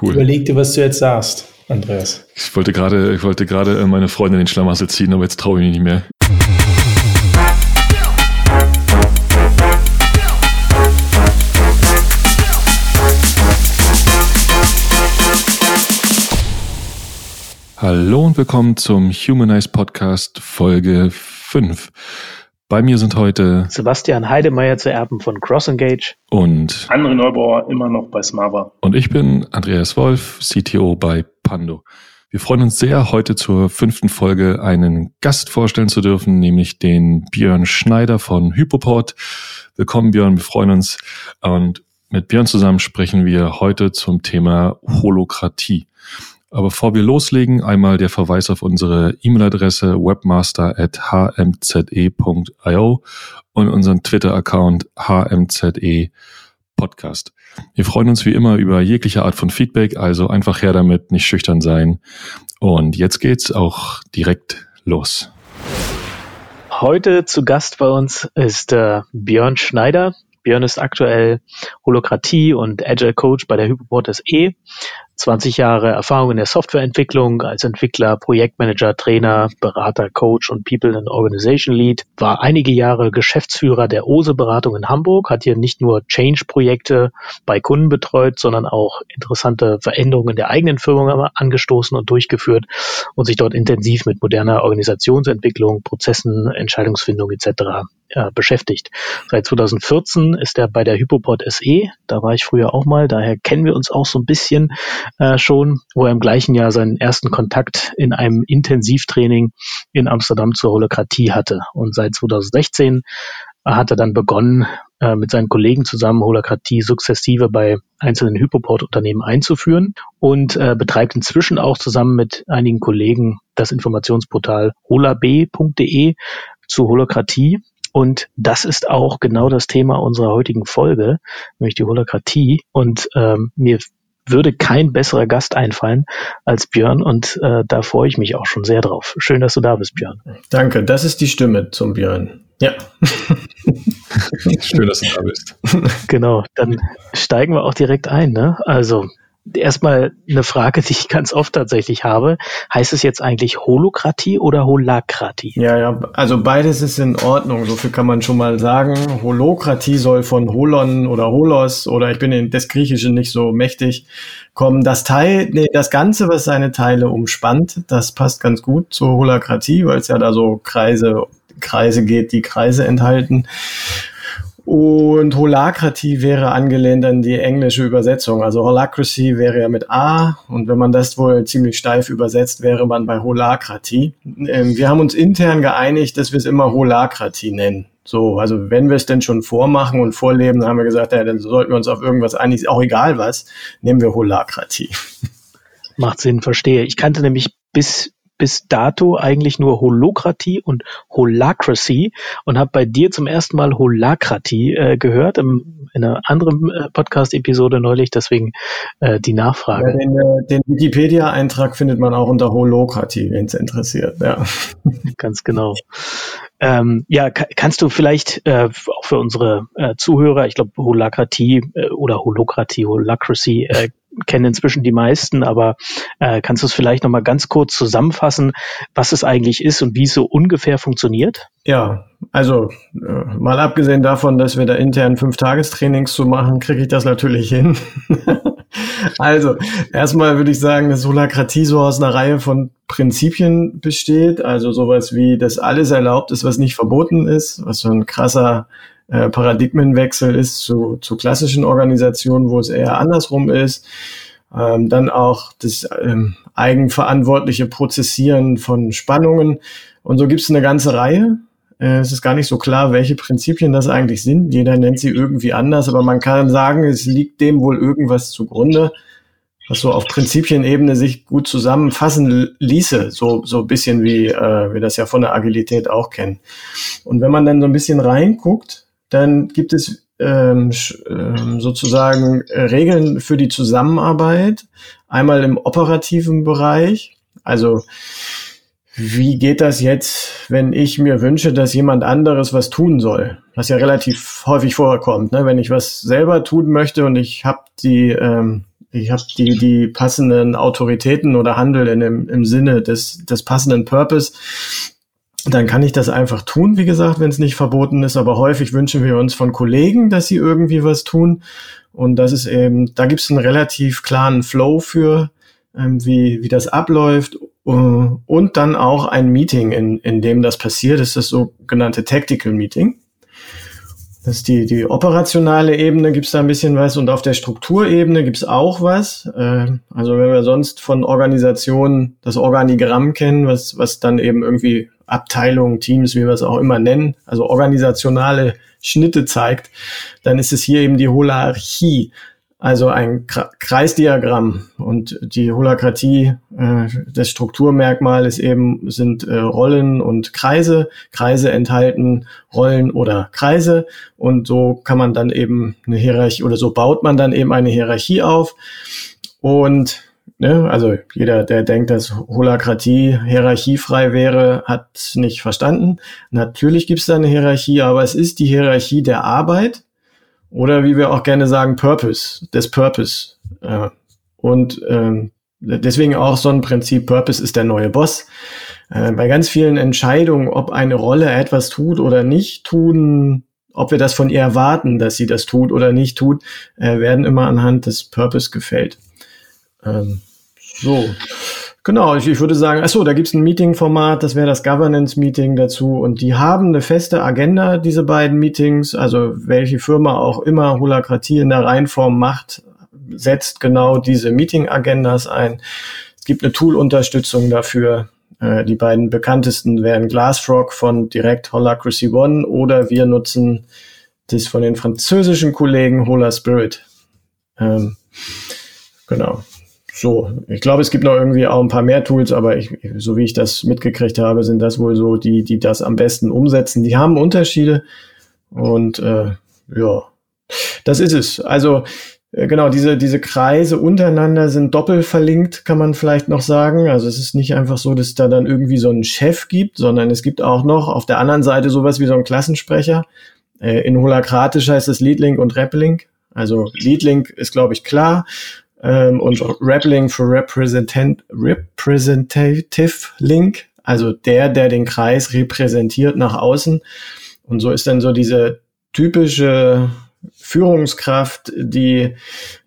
Cool. Überleg dir, was du jetzt sagst, Andreas. Ich wollte gerade, ich wollte gerade äh, meine Freundin den Schlamassel ziehen, aber jetzt traue ich mich nicht mehr. Hallo und willkommen zum Humanize Podcast Folge 5. Bei mir sind heute Sebastian Heidemeyer zu Erben von CrossEngage und André Neubauer immer noch bei Smava. Und ich bin Andreas Wolf, CTO bei Pando. Wir freuen uns sehr, heute zur fünften Folge einen Gast vorstellen zu dürfen, nämlich den Björn Schneider von Hypoport. Willkommen Björn, wir freuen uns. Und mit Björn zusammen sprechen wir heute zum Thema Holokratie. Aber bevor wir loslegen, einmal der Verweis auf unsere E-Mail-Adresse webmaster.hmze.io und unseren Twitter-Account hmze Podcast. Wir freuen uns wie immer über jegliche Art von Feedback, also einfach her damit, nicht schüchtern sein. Und jetzt geht's auch direkt los. Heute zu Gast bei uns ist äh, Björn Schneider. Björn ist aktuell Holokratie und Agile Coach bei der Hypoport SE. 20 Jahre Erfahrung in der Softwareentwicklung als Entwickler, Projektmanager, Trainer, Berater, Coach und People and Organization Lead, war einige Jahre Geschäftsführer der OSE Beratung in Hamburg, hat hier nicht nur Change-Projekte bei Kunden betreut, sondern auch interessante Veränderungen der eigenen Firma angestoßen und durchgeführt und sich dort intensiv mit moderner Organisationsentwicklung, Prozessen, Entscheidungsfindung etc äh, beschäftigt. Seit 2014 ist er bei der Hypoport SE. Da war ich früher auch mal. Daher kennen wir uns auch so ein bisschen äh, schon, wo er im gleichen Jahr seinen ersten Kontakt in einem Intensivtraining in Amsterdam zur Holokratie hatte. Und seit 2016 hat er dann begonnen, äh, mit seinen Kollegen zusammen Holokratie sukzessive bei einzelnen Hypoport-Unternehmen einzuführen und äh, betreibt inzwischen auch zusammen mit einigen Kollegen das Informationsportal holab.de zu Holokratie und das ist auch genau das Thema unserer heutigen Folge, nämlich die Holokratie. Und ähm, mir würde kein besserer Gast einfallen als Björn und äh, da freue ich mich auch schon sehr drauf. Schön, dass du da bist, Björn. Danke, das ist die Stimme zum Björn. Ja. Schön, dass du da bist. Genau, dann steigen wir auch direkt ein. Ne? Also erstmal eine Frage, die ich ganz oft tatsächlich habe. Heißt es jetzt eigentlich Holokratie oder Holakratie? Ja, ja, also beides ist in Ordnung. So viel kann man schon mal sagen. Holokratie soll von Holon oder Holos oder ich bin in das Griechische nicht so mächtig kommen. Das Teil, nee, das Ganze, was seine Teile umspannt, das passt ganz gut zur Holokratie, weil es ja da so Kreise, Kreise geht, die Kreise enthalten. Und Holakratie wäre angelehnt an die englische Übersetzung. Also Holacracy wäre ja mit A und wenn man das wohl ziemlich steif übersetzt, wäre man bei Holakratie. Ähm, wir haben uns intern geeinigt, dass wir es immer Holakratie nennen. So, also wenn wir es denn schon vormachen und vorleben, dann haben wir gesagt, ja, dann sollten wir uns auf irgendwas einigen, auch egal was, nehmen wir Holakratie. Macht Sinn, verstehe. Ich kannte nämlich bis bis dato eigentlich nur Holokratie und Holacracy und habe bei dir zum ersten Mal Holakratie äh, gehört im, in einer anderen äh, Podcast-Episode neulich, deswegen äh, die Nachfrage. Ja, den, äh, den Wikipedia-Eintrag findet man auch unter Holokratie, wenn es interessiert. Ja. Ganz genau. Ähm, ja, kannst du vielleicht äh, auch für unsere äh, Zuhörer, ich glaube Holakratie äh, oder Holokratie, Holacracy äh, kennen inzwischen die meisten, aber äh, kannst du es vielleicht noch mal ganz kurz zusammenfassen, was es eigentlich ist und wie es so ungefähr funktioniert? Ja, also äh, mal abgesehen davon, dass wir da intern fünf Tagestrainings zu machen, kriege ich das natürlich hin. also erstmal würde ich sagen, dass Holakratie so aus einer Reihe von Prinzipien besteht, also sowas wie, dass alles erlaubt ist, was nicht verboten ist, was so ein krasser äh, Paradigmenwechsel ist zu, zu klassischen Organisationen, wo es eher andersrum ist. Ähm, dann auch das ähm, eigenverantwortliche Prozessieren von Spannungen. Und so gibt es eine ganze Reihe. Äh, es ist gar nicht so klar, welche Prinzipien das eigentlich sind. Jeder nennt sie irgendwie anders, aber man kann sagen, es liegt dem wohl irgendwas zugrunde, was so auf Prinzipienebene sich gut zusammenfassen ließe, so so bisschen wie äh, wir das ja von der Agilität auch kennen. Und wenn man dann so ein bisschen reinguckt, dann gibt es ähm, ähm, sozusagen äh, Regeln für die Zusammenarbeit. Einmal im operativen Bereich. Also wie geht das jetzt, wenn ich mir wünsche, dass jemand anderes was tun soll? Was ja relativ häufig vorkommt. Ne? Wenn ich was selber tun möchte und ich habe die, ähm, ich habe die, die passenden Autoritäten oder handel in dem, im Sinne des, des passenden Purpose, dann kann ich das einfach tun, wie gesagt, wenn es nicht verboten ist. Aber häufig wünschen wir uns von Kollegen, dass sie irgendwie was tun. Und das ist eben, da gibt es einen relativ klaren Flow für, ähm, wie, wie das abläuft. Uh, und dann auch ein Meeting, in, in dem das passiert, das ist das sogenannte Tactical Meeting. Das ist die, die operationale Ebene, gibt es da ein bisschen was und auf der Strukturebene gibt es auch was. Äh, also wenn wir sonst von Organisationen das Organigramm kennen, was, was dann eben irgendwie Abteilungen, Teams, wie wir es auch immer nennen, also organisationale Schnitte zeigt, dann ist es hier eben die Holarchie. Also ein Kreisdiagramm und die Holakratie, äh, das Strukturmerkmal ist eben, sind äh, Rollen und Kreise. Kreise enthalten Rollen oder Kreise und so kann man dann eben eine Hierarchie oder so baut man dann eben eine Hierarchie auf. Und ne, also jeder, der denkt, dass Holakratie hierarchiefrei wäre, hat nicht verstanden. Natürlich gibt es da eine Hierarchie, aber es ist die Hierarchie der Arbeit oder wie wir auch gerne sagen, Purpose, des Purpose. Äh, und ähm, deswegen auch so ein Prinzip, Purpose ist der neue Boss. Äh, bei ganz vielen Entscheidungen, ob eine Rolle etwas tut oder nicht tun, ob wir das von ihr erwarten, dass sie das tut oder nicht tut, äh, werden immer anhand des Purpose gefällt. Ähm, so. Genau, ich, ich würde sagen, ach so, da gibt's ein Meeting-Format, das wäre das Governance-Meeting dazu. Und die haben eine feste Agenda, diese beiden Meetings. Also welche Firma auch immer Holakratie in der Reihenform macht, setzt genau diese Meeting-Agendas ein. Es gibt eine Tool-Unterstützung dafür. Äh, die beiden bekanntesten wären Glassfrog von Direct Holacracy One oder wir nutzen das von den französischen Kollegen Hola Spirit. Ähm, genau. So, ich glaube, es gibt noch irgendwie auch ein paar mehr Tools, aber ich, so wie ich das mitgekriegt habe, sind das wohl so die, die das am besten umsetzen. Die haben Unterschiede und äh, ja, das ist es. Also äh, genau, diese, diese Kreise untereinander sind doppelt verlinkt, kann man vielleicht noch sagen. Also es ist nicht einfach so, dass es da dann irgendwie so einen Chef gibt, sondern es gibt auch noch auf der anderen Seite sowas wie so einen Klassensprecher. Äh, in Holakratisch heißt es Leadlink und Replink. Also Leadlink ist, glaube ich, klar ähm, und Rappling für Representant, Representative Link, also der, der den Kreis repräsentiert nach außen. Und so ist dann so diese typische Führungskraft, die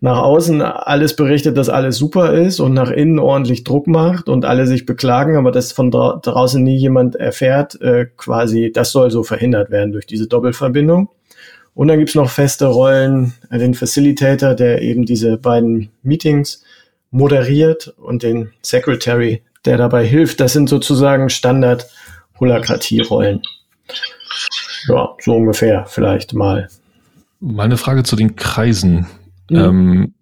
nach außen alles berichtet, dass alles super ist und nach innen ordentlich Druck macht und alle sich beklagen, aber das von dra draußen nie jemand erfährt, äh, quasi, das soll so verhindert werden durch diese Doppelverbindung. Und dann gibt's noch feste Rollen, den Facilitator, der eben diese beiden Meetings moderiert und den Secretary, der dabei hilft. Das sind sozusagen Standard-Holakratie-Rollen. Ja, so ungefähr vielleicht mal. Meine Frage zu den Kreisen. Mhm. Ähm,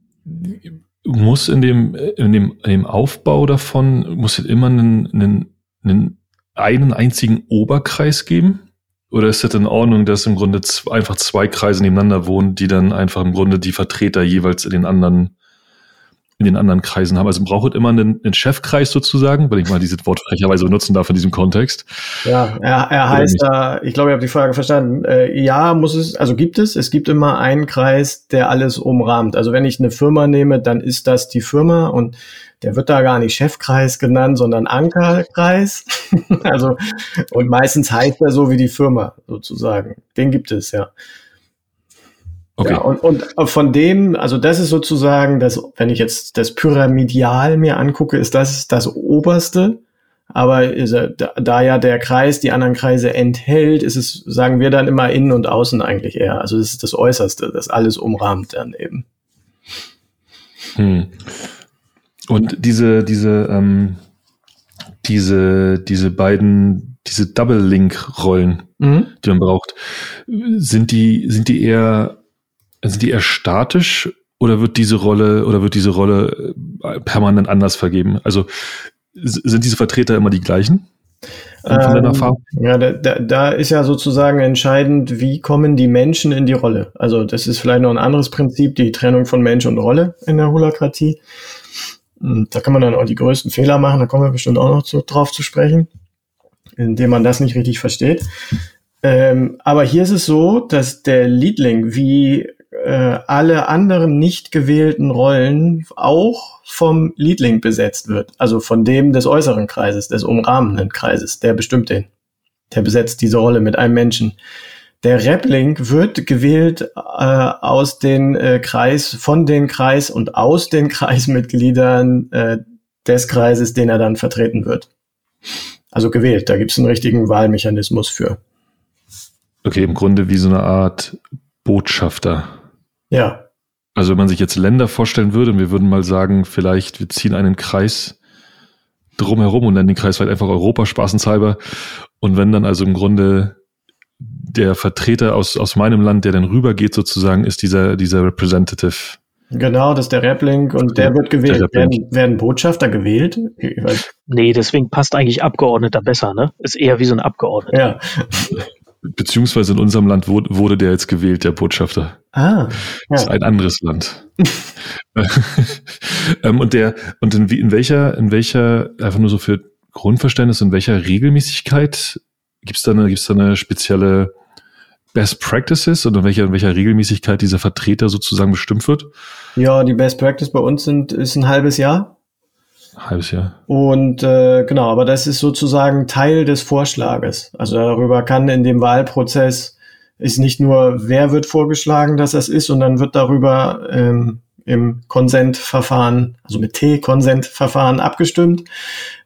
muss in dem, in dem, in dem Aufbau davon, muss es immer einen, einen, einen, einen einzigen Oberkreis geben? Oder ist das in Ordnung, dass im Grunde einfach zwei Kreise nebeneinander wohnen, die dann einfach im Grunde die Vertreter jeweils in den anderen in den anderen Kreisen haben. Also braucht immer einen, einen Chefkreis sozusagen, weil ich mal dieses Wort frecherweise benutzen darf in diesem Kontext. Ja, er, er heißt da, ich glaube, ich habe die Frage verstanden. Äh, ja, muss es, also gibt es, es gibt immer einen Kreis, der alles umrahmt. Also wenn ich eine Firma nehme, dann ist das die Firma und der wird da gar nicht Chefkreis genannt, sondern Ankerkreis. also, und meistens heißt er so wie die Firma sozusagen. Den gibt es, ja. Okay. Ja, und, und von dem, also das ist sozusagen, das, wenn ich jetzt das Pyramidial mir angucke, ist das das oberste. Aber da, ja der Kreis die anderen Kreise enthält, ist es, sagen wir dann immer innen und außen eigentlich eher. Also das ist das Äußerste, das alles umrahmt dann eben. Hm. Und diese, diese, ähm, diese, diese beiden, diese Double-Link-Rollen, mhm. die man braucht, sind die, sind die eher sind die eher statisch oder wird diese Rolle oder wird diese Rolle äh, permanent anders vergeben? Also sind diese Vertreter immer die gleichen? Ähm, ja, da, da, da ist ja sozusagen entscheidend, wie kommen die Menschen in die Rolle. Also das ist vielleicht noch ein anderes Prinzip, die Trennung von Mensch und Rolle in der Holakratie. Da kann man dann auch die größten Fehler machen, da kommen wir bestimmt auch noch zu, drauf zu sprechen, indem man das nicht richtig versteht. Ähm, aber hier ist es so, dass der Leadling, wie äh, alle anderen nicht gewählten Rollen auch vom Leadling besetzt wird. Also von dem des äußeren Kreises, des umrahmenden Kreises. Der bestimmt den. Der besetzt diese Rolle mit einem Menschen. Der Repling wird gewählt äh, aus den äh, Kreis, von den Kreis und aus den Kreismitgliedern äh, des Kreises, den er dann vertreten wird. Also gewählt, da gibt es einen richtigen Wahlmechanismus für. Okay, im Grunde wie so eine Art Botschafter. Ja. Also wenn man sich jetzt Länder vorstellen würde und wir würden mal sagen, vielleicht wir ziehen einen Kreis drumherum und nennen den Kreis halt einfach Europa spaßenshalber. Und wenn dann also im Grunde der Vertreter aus, aus meinem Land, der dann rübergeht sozusagen, ist dieser, dieser Representative. Genau, das ist der Repling und der wird gewählt. Der werden, werden Botschafter gewählt? Nee, deswegen passt eigentlich Abgeordneter besser, ne? Ist eher wie so ein Abgeordneter. Ja. Beziehungsweise in unserem Land wurde, wurde der jetzt gewählt, der Botschafter. Ah. Ja. Das ist ein anderes Land. ähm, und der, und in, in welcher, in welcher, einfach nur so für Grundverständnis, in welcher Regelmäßigkeit gibt es da eine, gibt's da eine spezielle Best Practices und in welcher, in welcher Regelmäßigkeit dieser Vertreter sozusagen bestimmt wird? Ja, die Best Practice bei uns sind, ist ein halbes Jahr. Halbes Jahr. Und äh, genau, aber das ist sozusagen Teil des Vorschlages. Also darüber kann in dem Wahlprozess ist nicht nur, wer wird vorgeschlagen, dass das ist, sondern wird darüber ähm, im Konsentverfahren, also mit T-Konsentverfahren abgestimmt,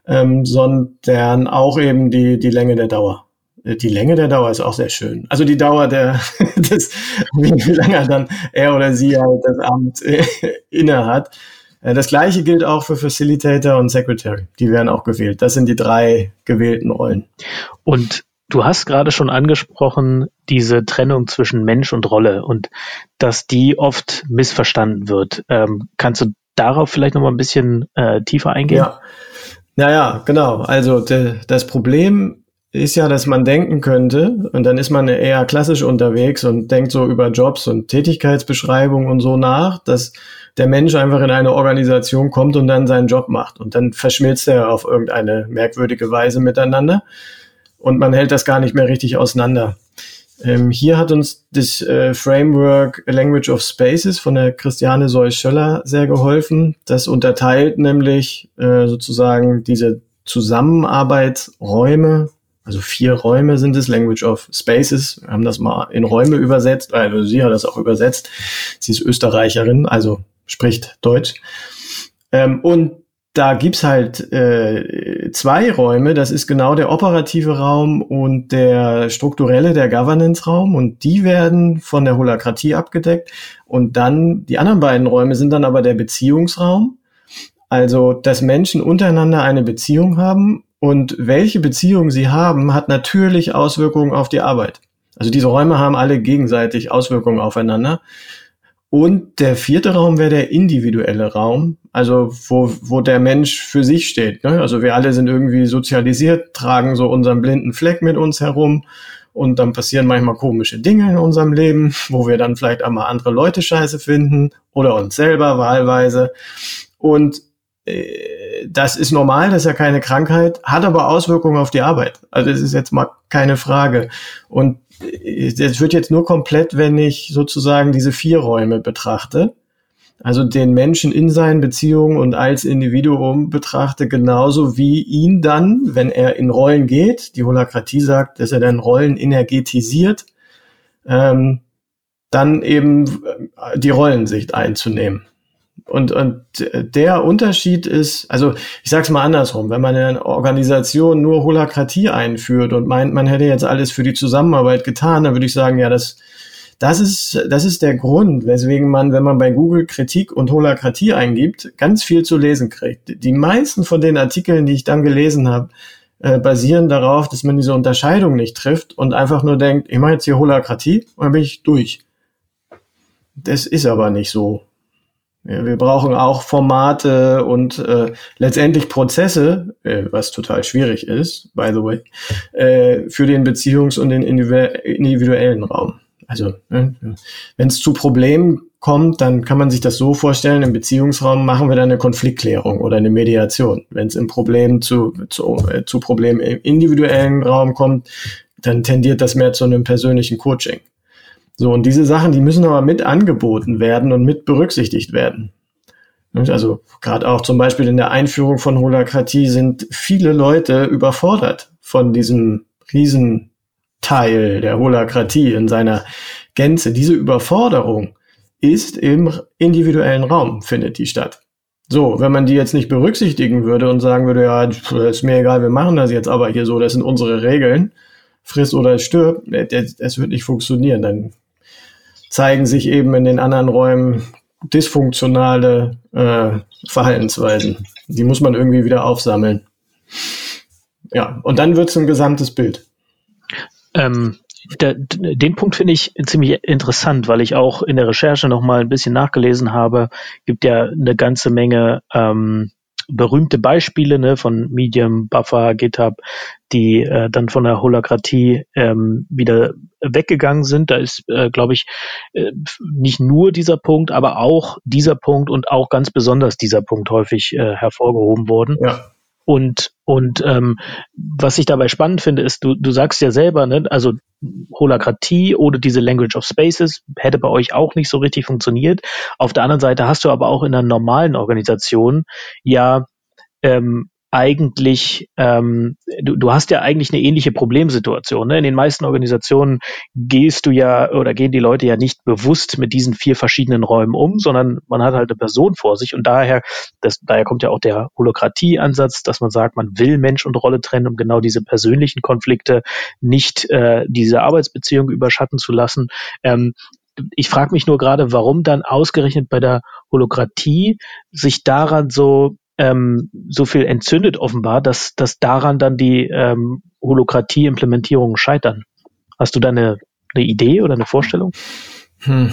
ähm, sondern auch eben die, die Länge der Dauer. Äh, die Länge der Dauer ist auch sehr schön. Also die Dauer der, des, wie lange dann er oder sie halt das Amt äh, inne hat. Äh, das gleiche gilt auch für Facilitator und Secretary. Die werden auch gewählt. Das sind die drei gewählten Rollen. Und du hast gerade schon angesprochen, diese Trennung zwischen Mensch und Rolle und dass die oft missverstanden wird. Ähm, kannst du darauf vielleicht noch mal ein bisschen äh, tiefer eingehen? Ja. Naja, genau. Also de, das Problem ist ja, dass man denken könnte, und dann ist man eher klassisch unterwegs und denkt so über Jobs und Tätigkeitsbeschreibung und so nach, dass der Mensch einfach in eine Organisation kommt und dann seinen Job macht. Und dann verschmilzt er auf irgendeine merkwürdige Weise miteinander. Und man hält das gar nicht mehr richtig auseinander. Ähm, hier hat uns das äh, Framework Language of Spaces von der Christiane Seuss-Schöller sehr geholfen. Das unterteilt nämlich äh, sozusagen diese Zusammenarbeitsräume, also vier Räume sind es, Language of Spaces. Wir haben das mal in Räume übersetzt, also sie hat das auch übersetzt. Sie ist Österreicherin, also spricht Deutsch. Ähm, und da gibt's halt äh, zwei Räume. Das ist genau der operative Raum und der strukturelle, der Governance-Raum. Und die werden von der Holakratie abgedeckt. Und dann die anderen beiden Räume sind dann aber der Beziehungsraum. Also, dass Menschen untereinander eine Beziehung haben. Und welche Beziehung sie haben, hat natürlich Auswirkungen auf die Arbeit. Also diese Räume haben alle gegenseitig Auswirkungen aufeinander. Und der vierte Raum wäre der individuelle Raum, also wo, wo der Mensch für sich steht. Ne? Also wir alle sind irgendwie sozialisiert, tragen so unseren blinden Fleck mit uns herum und dann passieren manchmal komische Dinge in unserem Leben, wo wir dann vielleicht einmal andere Leute scheiße finden oder uns selber wahlweise. Und äh, das ist normal, das ist ja keine Krankheit, hat aber Auswirkungen auf die Arbeit. Also das ist jetzt mal keine Frage. Und es wird jetzt nur komplett, wenn ich sozusagen diese vier Räume betrachte. Also den Menschen in seinen Beziehungen und als Individuum betrachte, genauso wie ihn dann, wenn er in Rollen geht, die Holakratie sagt, dass er dann Rollen energetisiert, ähm, dann eben die Rollensicht einzunehmen. Und, und der Unterschied ist, also ich sage es mal andersrum, wenn man in einer Organisation nur Holakratie einführt und meint, man hätte jetzt alles für die Zusammenarbeit getan, dann würde ich sagen, ja, das, das, ist, das ist der Grund, weswegen man, wenn man bei Google Kritik und Holakratie eingibt, ganz viel zu lesen kriegt. Die meisten von den Artikeln, die ich dann gelesen habe, äh, basieren darauf, dass man diese Unterscheidung nicht trifft und einfach nur denkt, ich mache jetzt hier Holakratie und dann bin ich durch. Das ist aber nicht so. Wir brauchen auch Formate und äh, letztendlich Prozesse, äh, was total schwierig ist, by the way, äh, für den Beziehungs- und den individuellen Raum. Also ne, wenn es zu Problemen kommt, dann kann man sich das so vorstellen, im Beziehungsraum machen wir dann eine Konfliktklärung oder eine Mediation. Wenn es im Problem zu, zu, äh, zu Problemen im individuellen Raum kommt, dann tendiert das mehr zu einem persönlichen Coaching. So, und diese Sachen, die müssen aber mit angeboten werden und mit berücksichtigt werden. Also gerade auch zum Beispiel in der Einführung von Holakratie sind viele Leute überfordert von diesem Riesenteil der Holakratie in seiner Gänze. Diese Überforderung ist im individuellen Raum, findet die statt. So, wenn man die jetzt nicht berücksichtigen würde und sagen würde, ja, ist mir egal, wir machen das jetzt aber hier so, das sind unsere Regeln, friss oder stirb, es wird nicht funktionieren. Dann zeigen sich eben in den anderen Räumen dysfunktionale äh, Verhaltensweisen. Die muss man irgendwie wieder aufsammeln. Ja, und dann wird es ein gesamtes Bild. Ähm, der, den Punkt finde ich ziemlich interessant, weil ich auch in der Recherche noch mal ein bisschen nachgelesen habe. Gibt ja eine ganze Menge ähm, berühmte Beispiele ne, von Medium, Buffer, GitHub, die äh, dann von der Holakratie ähm, wieder weggegangen sind. Da ist, äh, glaube ich, äh, nicht nur dieser Punkt, aber auch dieser Punkt und auch ganz besonders dieser Punkt häufig äh, hervorgehoben worden. Ja. Und, und ähm, was ich dabei spannend finde, ist, du, du sagst ja selber, ne, also Holakratie oder diese Language of Spaces hätte bei euch auch nicht so richtig funktioniert. Auf der anderen Seite hast du aber auch in einer normalen Organisation ja ähm, eigentlich, ähm, du, du hast ja eigentlich eine ähnliche Problemsituation. Ne? In den meisten Organisationen gehst du ja oder gehen die Leute ja nicht bewusst mit diesen vier verschiedenen Räumen um, sondern man hat halt eine Person vor sich und daher, das, daher kommt ja auch der Holokratie-Ansatz, dass man sagt, man will Mensch und Rolle trennen, um genau diese persönlichen Konflikte nicht äh, diese Arbeitsbeziehung überschatten zu lassen. Ähm, ich frage mich nur gerade, warum dann ausgerechnet bei der Holokratie sich daran so ähm, so viel entzündet offenbar, dass, dass daran dann die ähm, Holokratie-Implementierungen scheitern. Hast du da eine, eine Idee oder eine Vorstellung? Hm.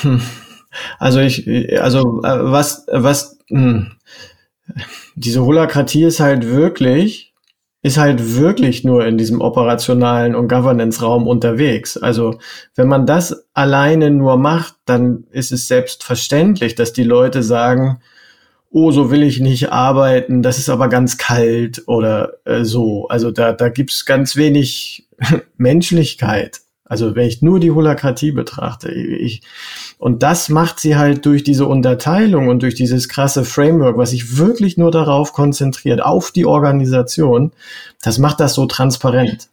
Hm. Also ich, also äh, was, was, hm. diese Holokratie ist halt wirklich, ist halt wirklich nur in diesem operationalen und Governance-Raum unterwegs. Also wenn man das alleine nur macht, dann ist es selbstverständlich, dass die Leute sagen, oh, so will ich nicht arbeiten, das ist aber ganz kalt oder äh, so. Also da, da gibt's ganz wenig Menschlichkeit. Also wenn ich nur die Holakratie betrachte, ich, und das macht sie halt durch diese Unterteilung und durch dieses krasse Framework, was sich wirklich nur darauf konzentriert, auf die Organisation, das macht das so transparent.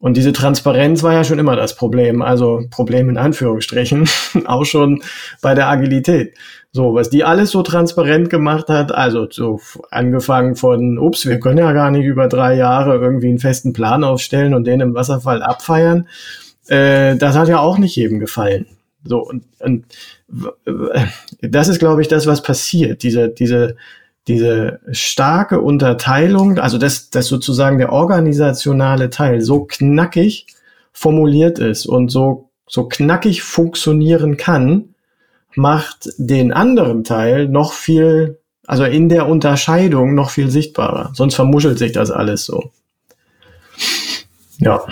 Und diese Transparenz war ja schon immer das Problem, also Problem in Anführungsstrichen, auch schon bei der Agilität. So, was die alles so transparent gemacht hat, also so angefangen von, ups, wir können ja gar nicht über drei Jahre irgendwie einen festen Plan aufstellen und den im Wasserfall abfeiern, äh, das hat ja auch nicht jedem gefallen. So, und, und das ist, glaube ich, das, was passiert, diese, diese, diese starke Unterteilung, also dass, dass sozusagen der organisationale Teil so knackig formuliert ist und so, so knackig funktionieren kann, macht den anderen Teil noch viel, also in der Unterscheidung noch viel sichtbarer. Sonst vermuschelt sich das alles so. Ja.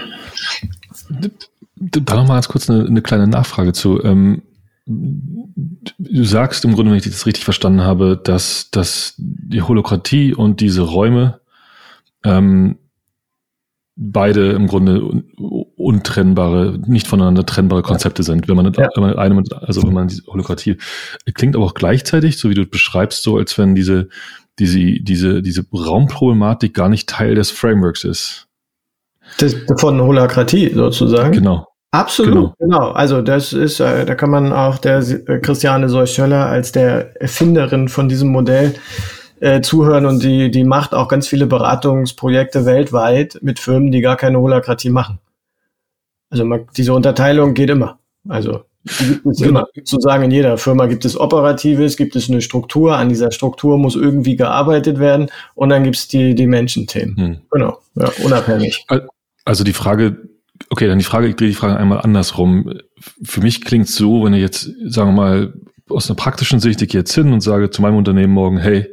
Da noch mal ganz kurz eine, eine kleine Nachfrage zu. Ähm, du sagst im Grunde, wenn ich das richtig verstanden habe, dass, dass die Holokratie und diese Räume ähm, beide im Grunde untrennbare, nicht voneinander trennbare Konzepte sind. Wenn man, ja. wenn man eine, also wenn man die Holokratie klingt aber auch gleichzeitig, so wie du beschreibst, so als wenn diese, diese, diese, diese Raumproblematik gar nicht Teil des Frameworks ist. Das, von Holokratie sozusagen. Genau. Absolut, genau. genau. Also das ist, äh, da kann man auch der äh, Christiane Seuschöller als der Erfinderin von diesem Modell äh, zuhören und die, die macht auch ganz viele Beratungsprojekte weltweit mit Firmen, die gar keine Holakratie machen. Also man, diese Unterteilung geht immer. Also die gibt es genau. immer. Sozusagen in jeder Firma gibt es Operatives, gibt es eine Struktur, an dieser Struktur muss irgendwie gearbeitet werden und dann gibt es die, die Menschenthemen. Hm. Genau, ja, unabhängig. Also die Frage, Okay, dann die Frage, ich drehe die Frage einmal andersrum. Für mich klingt es so, wenn ich jetzt, sagen wir mal, aus einer praktischen Sicht, ich gehe jetzt hin und sage zu meinem Unternehmen morgen, hey,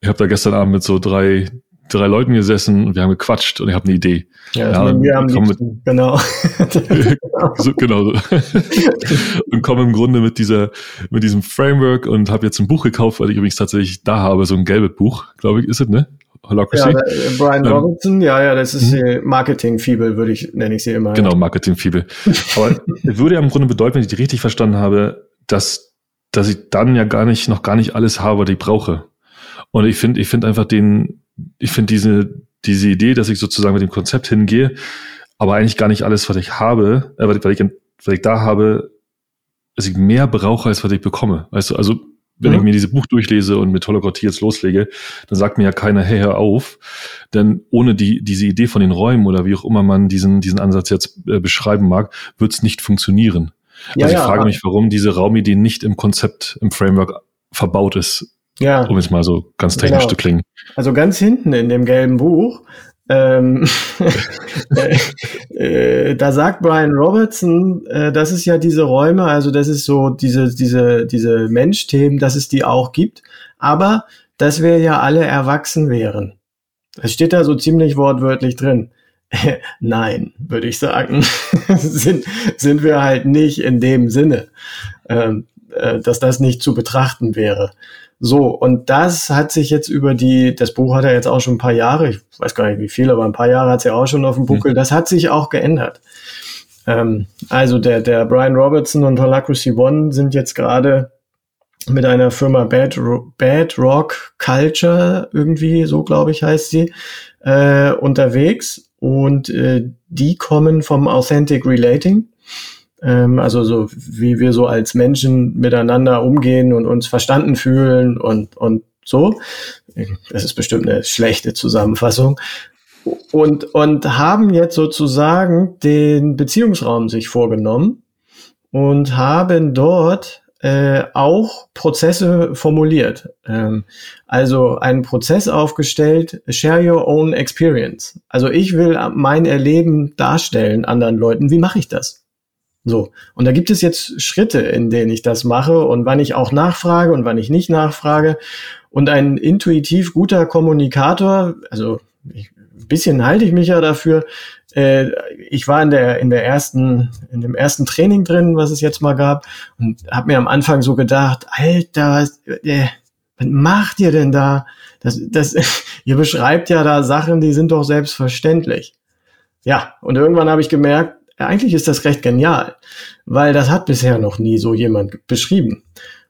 ich habe da gestern Abend mit so drei, drei Leuten gesessen und wir haben gequatscht und ich habe eine Idee. Ja, ja und wir haben mit, genau. so, genau so. und komme im Grunde mit dieser, mit diesem Framework und habe jetzt ein Buch gekauft, weil ich übrigens tatsächlich da habe, so ein gelbes Buch, glaube ich, ist es, ne? Holacracy. Ja, äh, Brian ähm, Robinson, ja, ja, das ist mhm. Marketing-Fibel, würde ich, nenne ich sie immer. Genau, Marketing-Fibel. Aber würde ja im Grunde bedeuten, wenn ich die richtig verstanden habe, dass, dass ich dann ja gar nicht, noch gar nicht alles habe, was ich brauche. Und ich finde, ich finde einfach den, ich finde diese, diese Idee, dass ich sozusagen mit dem Konzept hingehe, aber eigentlich gar nicht alles, was ich habe, äh, was, ich, was ich da habe, dass ich mehr brauche, als was ich bekomme. Weißt du, also wenn mhm. ich mir dieses Buch durchlese und mit Holokratie jetzt loslege, dann sagt mir ja keiner, hey, hör auf. Denn ohne die, diese Idee von den Räumen oder wie auch immer man diesen, diesen Ansatz jetzt äh, beschreiben mag, wird es nicht funktionieren. Ja, also ich ja, frage mich, warum diese Raumidee nicht im Konzept, im Framework verbaut ist. Ja. Um es mal so ganz technisch genau. zu klingen. Also ganz hinten in dem gelben Buch ähm, äh, da sagt Brian Robertson, äh, das ist ja diese Räume, also das ist so diese, diese, diese Mensch-Themen, dass es die auch gibt, aber dass wir ja alle erwachsen wären. Das steht da so ziemlich wortwörtlich drin. Nein, würde ich sagen, sind, sind wir halt nicht in dem Sinne, ähm, äh, dass das nicht zu betrachten wäre. So, und das hat sich jetzt über die, das Buch hat er jetzt auch schon ein paar Jahre, ich weiß gar nicht wie viel, aber ein paar Jahre hat es ja auch schon auf dem Buckel, mhm. das hat sich auch geändert. Ähm, also der, der Brian Robertson und Holacracy One sind jetzt gerade mit einer Firma Bad, Bad Rock Culture, irgendwie, so glaube ich heißt sie, äh, unterwegs und äh, die kommen vom Authentic Relating also so wie wir so als Menschen miteinander umgehen und uns verstanden fühlen und, und so. Das ist bestimmt eine schlechte Zusammenfassung. Und, und haben jetzt sozusagen den Beziehungsraum sich vorgenommen und haben dort äh, auch Prozesse formuliert. Ähm, also einen Prozess aufgestellt, share your own experience. Also ich will mein Erleben darstellen anderen Leuten. Wie mache ich das? So. Und da gibt es jetzt Schritte, in denen ich das mache und wann ich auch nachfrage und wann ich nicht nachfrage. Und ein intuitiv guter Kommunikator, also ich, ein bisschen halte ich mich ja dafür. Äh, ich war in der, in der ersten, in dem ersten Training drin, was es jetzt mal gab, und habe mir am Anfang so gedacht, Alter, was, äh, was macht ihr denn da? Das, das, ihr beschreibt ja da Sachen, die sind doch selbstverständlich. Ja, und irgendwann habe ich gemerkt, eigentlich ist das recht genial, weil das hat bisher noch nie so jemand beschrieben.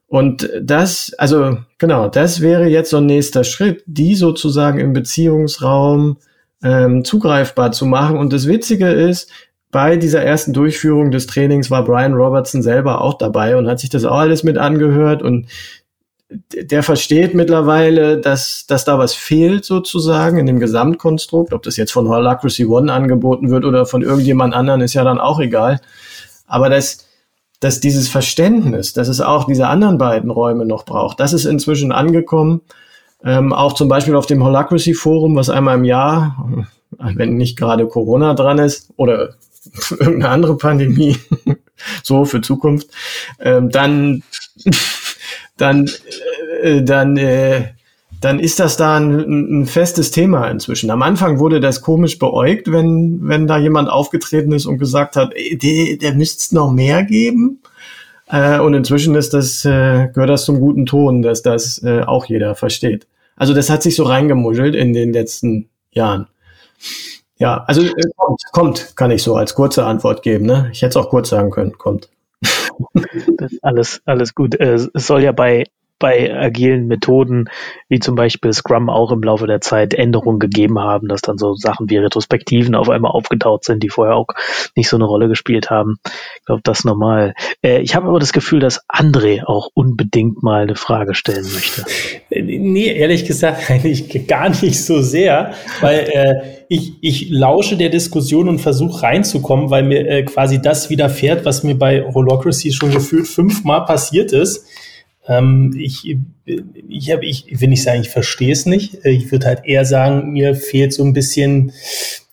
Und das, also genau, das wäre jetzt so ein nächster Schritt, die sozusagen im Beziehungsraum ähm, zugreifbar zu machen. Und das Witzige ist, bei dieser ersten Durchführung des Trainings war Brian Robertson selber auch dabei und hat sich das auch alles mit angehört und der versteht mittlerweile, dass, dass da was fehlt sozusagen in dem Gesamtkonstrukt. Ob das jetzt von Holacracy One angeboten wird oder von irgendjemand anderen, ist ja dann auch egal. Aber dass, dass dieses Verständnis, dass es auch diese anderen beiden Räume noch braucht, das ist inzwischen angekommen. Ähm, auch zum Beispiel auf dem Holacracy Forum, was einmal im Jahr, wenn nicht gerade Corona dran ist oder irgendeine andere Pandemie, so für Zukunft, ähm, dann dann, äh, dann, äh, dann ist das da ein, ein, festes Thema inzwischen. Am Anfang wurde das komisch beäugt, wenn, wenn da jemand aufgetreten ist und gesagt hat, ey, der, der müsste es noch mehr geben. Äh, und inzwischen ist das, äh, gehört das zum guten Ton, dass das äh, auch jeder versteht. Also das hat sich so reingemuschelt in den letzten Jahren. Ja, also äh, kommt, kommt, kann ich so als kurze Antwort geben. Ne? Ich hätte es auch kurz sagen können, kommt. Das alles, alles gut. Äh, es soll ja bei bei agilen Methoden, wie zum Beispiel Scrum, auch im Laufe der Zeit Änderungen gegeben haben, dass dann so Sachen wie Retrospektiven auf einmal aufgetaucht sind, die vorher auch nicht so eine Rolle gespielt haben. Ich glaube, das ist normal. Äh, ich habe aber das Gefühl, dass André auch unbedingt mal eine Frage stellen möchte. Nee, ehrlich gesagt eigentlich gar nicht so sehr, weil äh, ich, ich lausche der Diskussion und versuche reinzukommen, weil mir äh, quasi das widerfährt, was mir bei Holocracy schon gefühlt fünfmal passiert ist ähm, ich, ich, hab, ich will nicht sagen, ich verstehe es nicht. Äh, ich würde halt eher sagen, mir fehlt so ein bisschen,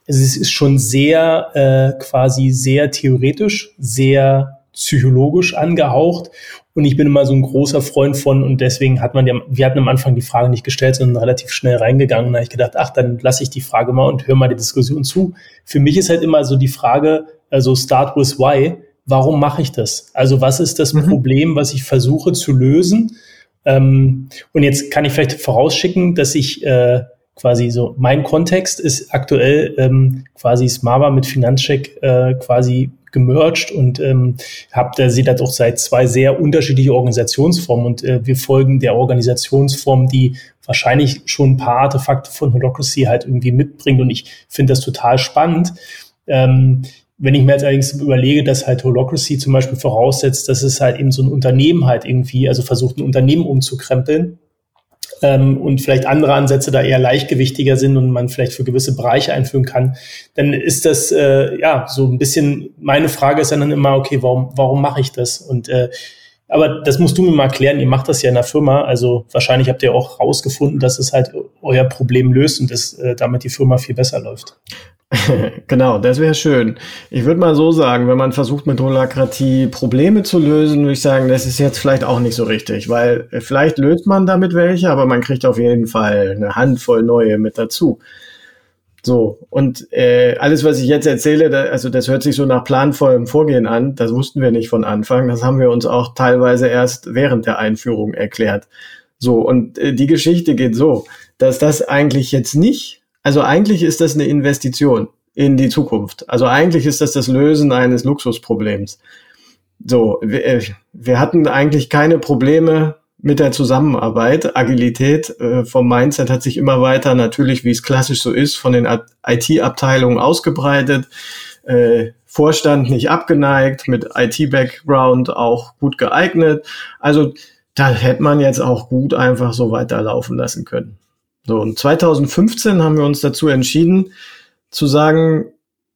es ist schon sehr äh, quasi sehr theoretisch, sehr psychologisch angehaucht. Und ich bin immer so ein großer Freund von, und deswegen hat man ja, wir hatten am Anfang die Frage nicht gestellt, sondern relativ schnell reingegangen. Da habe ich gedacht, ach, dann lasse ich die Frage mal und höre mal die Diskussion zu. Für mich ist halt immer so die Frage, also start with why warum mache ich das? Also was ist das mhm. Problem, was ich versuche zu lösen? Ähm, und jetzt kann ich vielleicht vorausschicken, dass ich äh, quasi so, mein Kontext ist aktuell ähm, quasi Smava mit Finanzcheck äh, quasi gemerged und ähm, habt da seht das auch seit zwei sehr unterschiedliche Organisationsformen und äh, wir folgen der Organisationsform, die wahrscheinlich schon ein paar Artefakte von Holocracy halt irgendwie mitbringt und ich finde das total spannend. Ähm, wenn ich mir jetzt allerdings überlege, dass halt Holocracy zum Beispiel voraussetzt, dass es halt eben so ein Unternehmen halt irgendwie, also versucht, ein Unternehmen umzukrempeln, ähm, und vielleicht andere Ansätze da eher leichtgewichtiger sind und man vielleicht für gewisse Bereiche einführen kann, dann ist das äh, ja so ein bisschen, meine Frage ist dann immer, okay, warum, warum mache ich das? Und äh, aber das musst du mir mal erklären, ihr macht das ja in der Firma, also wahrscheinlich habt ihr auch rausgefunden, dass es halt euer Problem löst und dass äh, damit die Firma viel besser läuft. genau, das wäre schön. Ich würde mal so sagen, wenn man versucht mit Holakratie Probleme zu lösen, würde ich sagen, das ist jetzt vielleicht auch nicht so richtig, weil äh, vielleicht löst man damit welche, aber man kriegt auf jeden Fall eine Handvoll neue mit dazu. So, und äh, alles, was ich jetzt erzähle, da, also das hört sich so nach planvollem Vorgehen an, das wussten wir nicht von Anfang, das haben wir uns auch teilweise erst während der Einführung erklärt. So, und äh, die Geschichte geht so, dass das eigentlich jetzt nicht also eigentlich ist das eine Investition in die Zukunft. Also eigentlich ist das das Lösen eines Luxusproblems. So, wir, äh, wir hatten eigentlich keine Probleme mit der Zusammenarbeit. Agilität äh, vom Mindset hat sich immer weiter, natürlich, wie es klassisch so ist, von den IT-Abteilungen ausgebreitet. Äh, Vorstand nicht abgeneigt, mit IT-Background auch gut geeignet. Also da hätte man jetzt auch gut einfach so weiterlaufen lassen können. So, und 2015 haben wir uns dazu entschieden, zu sagen,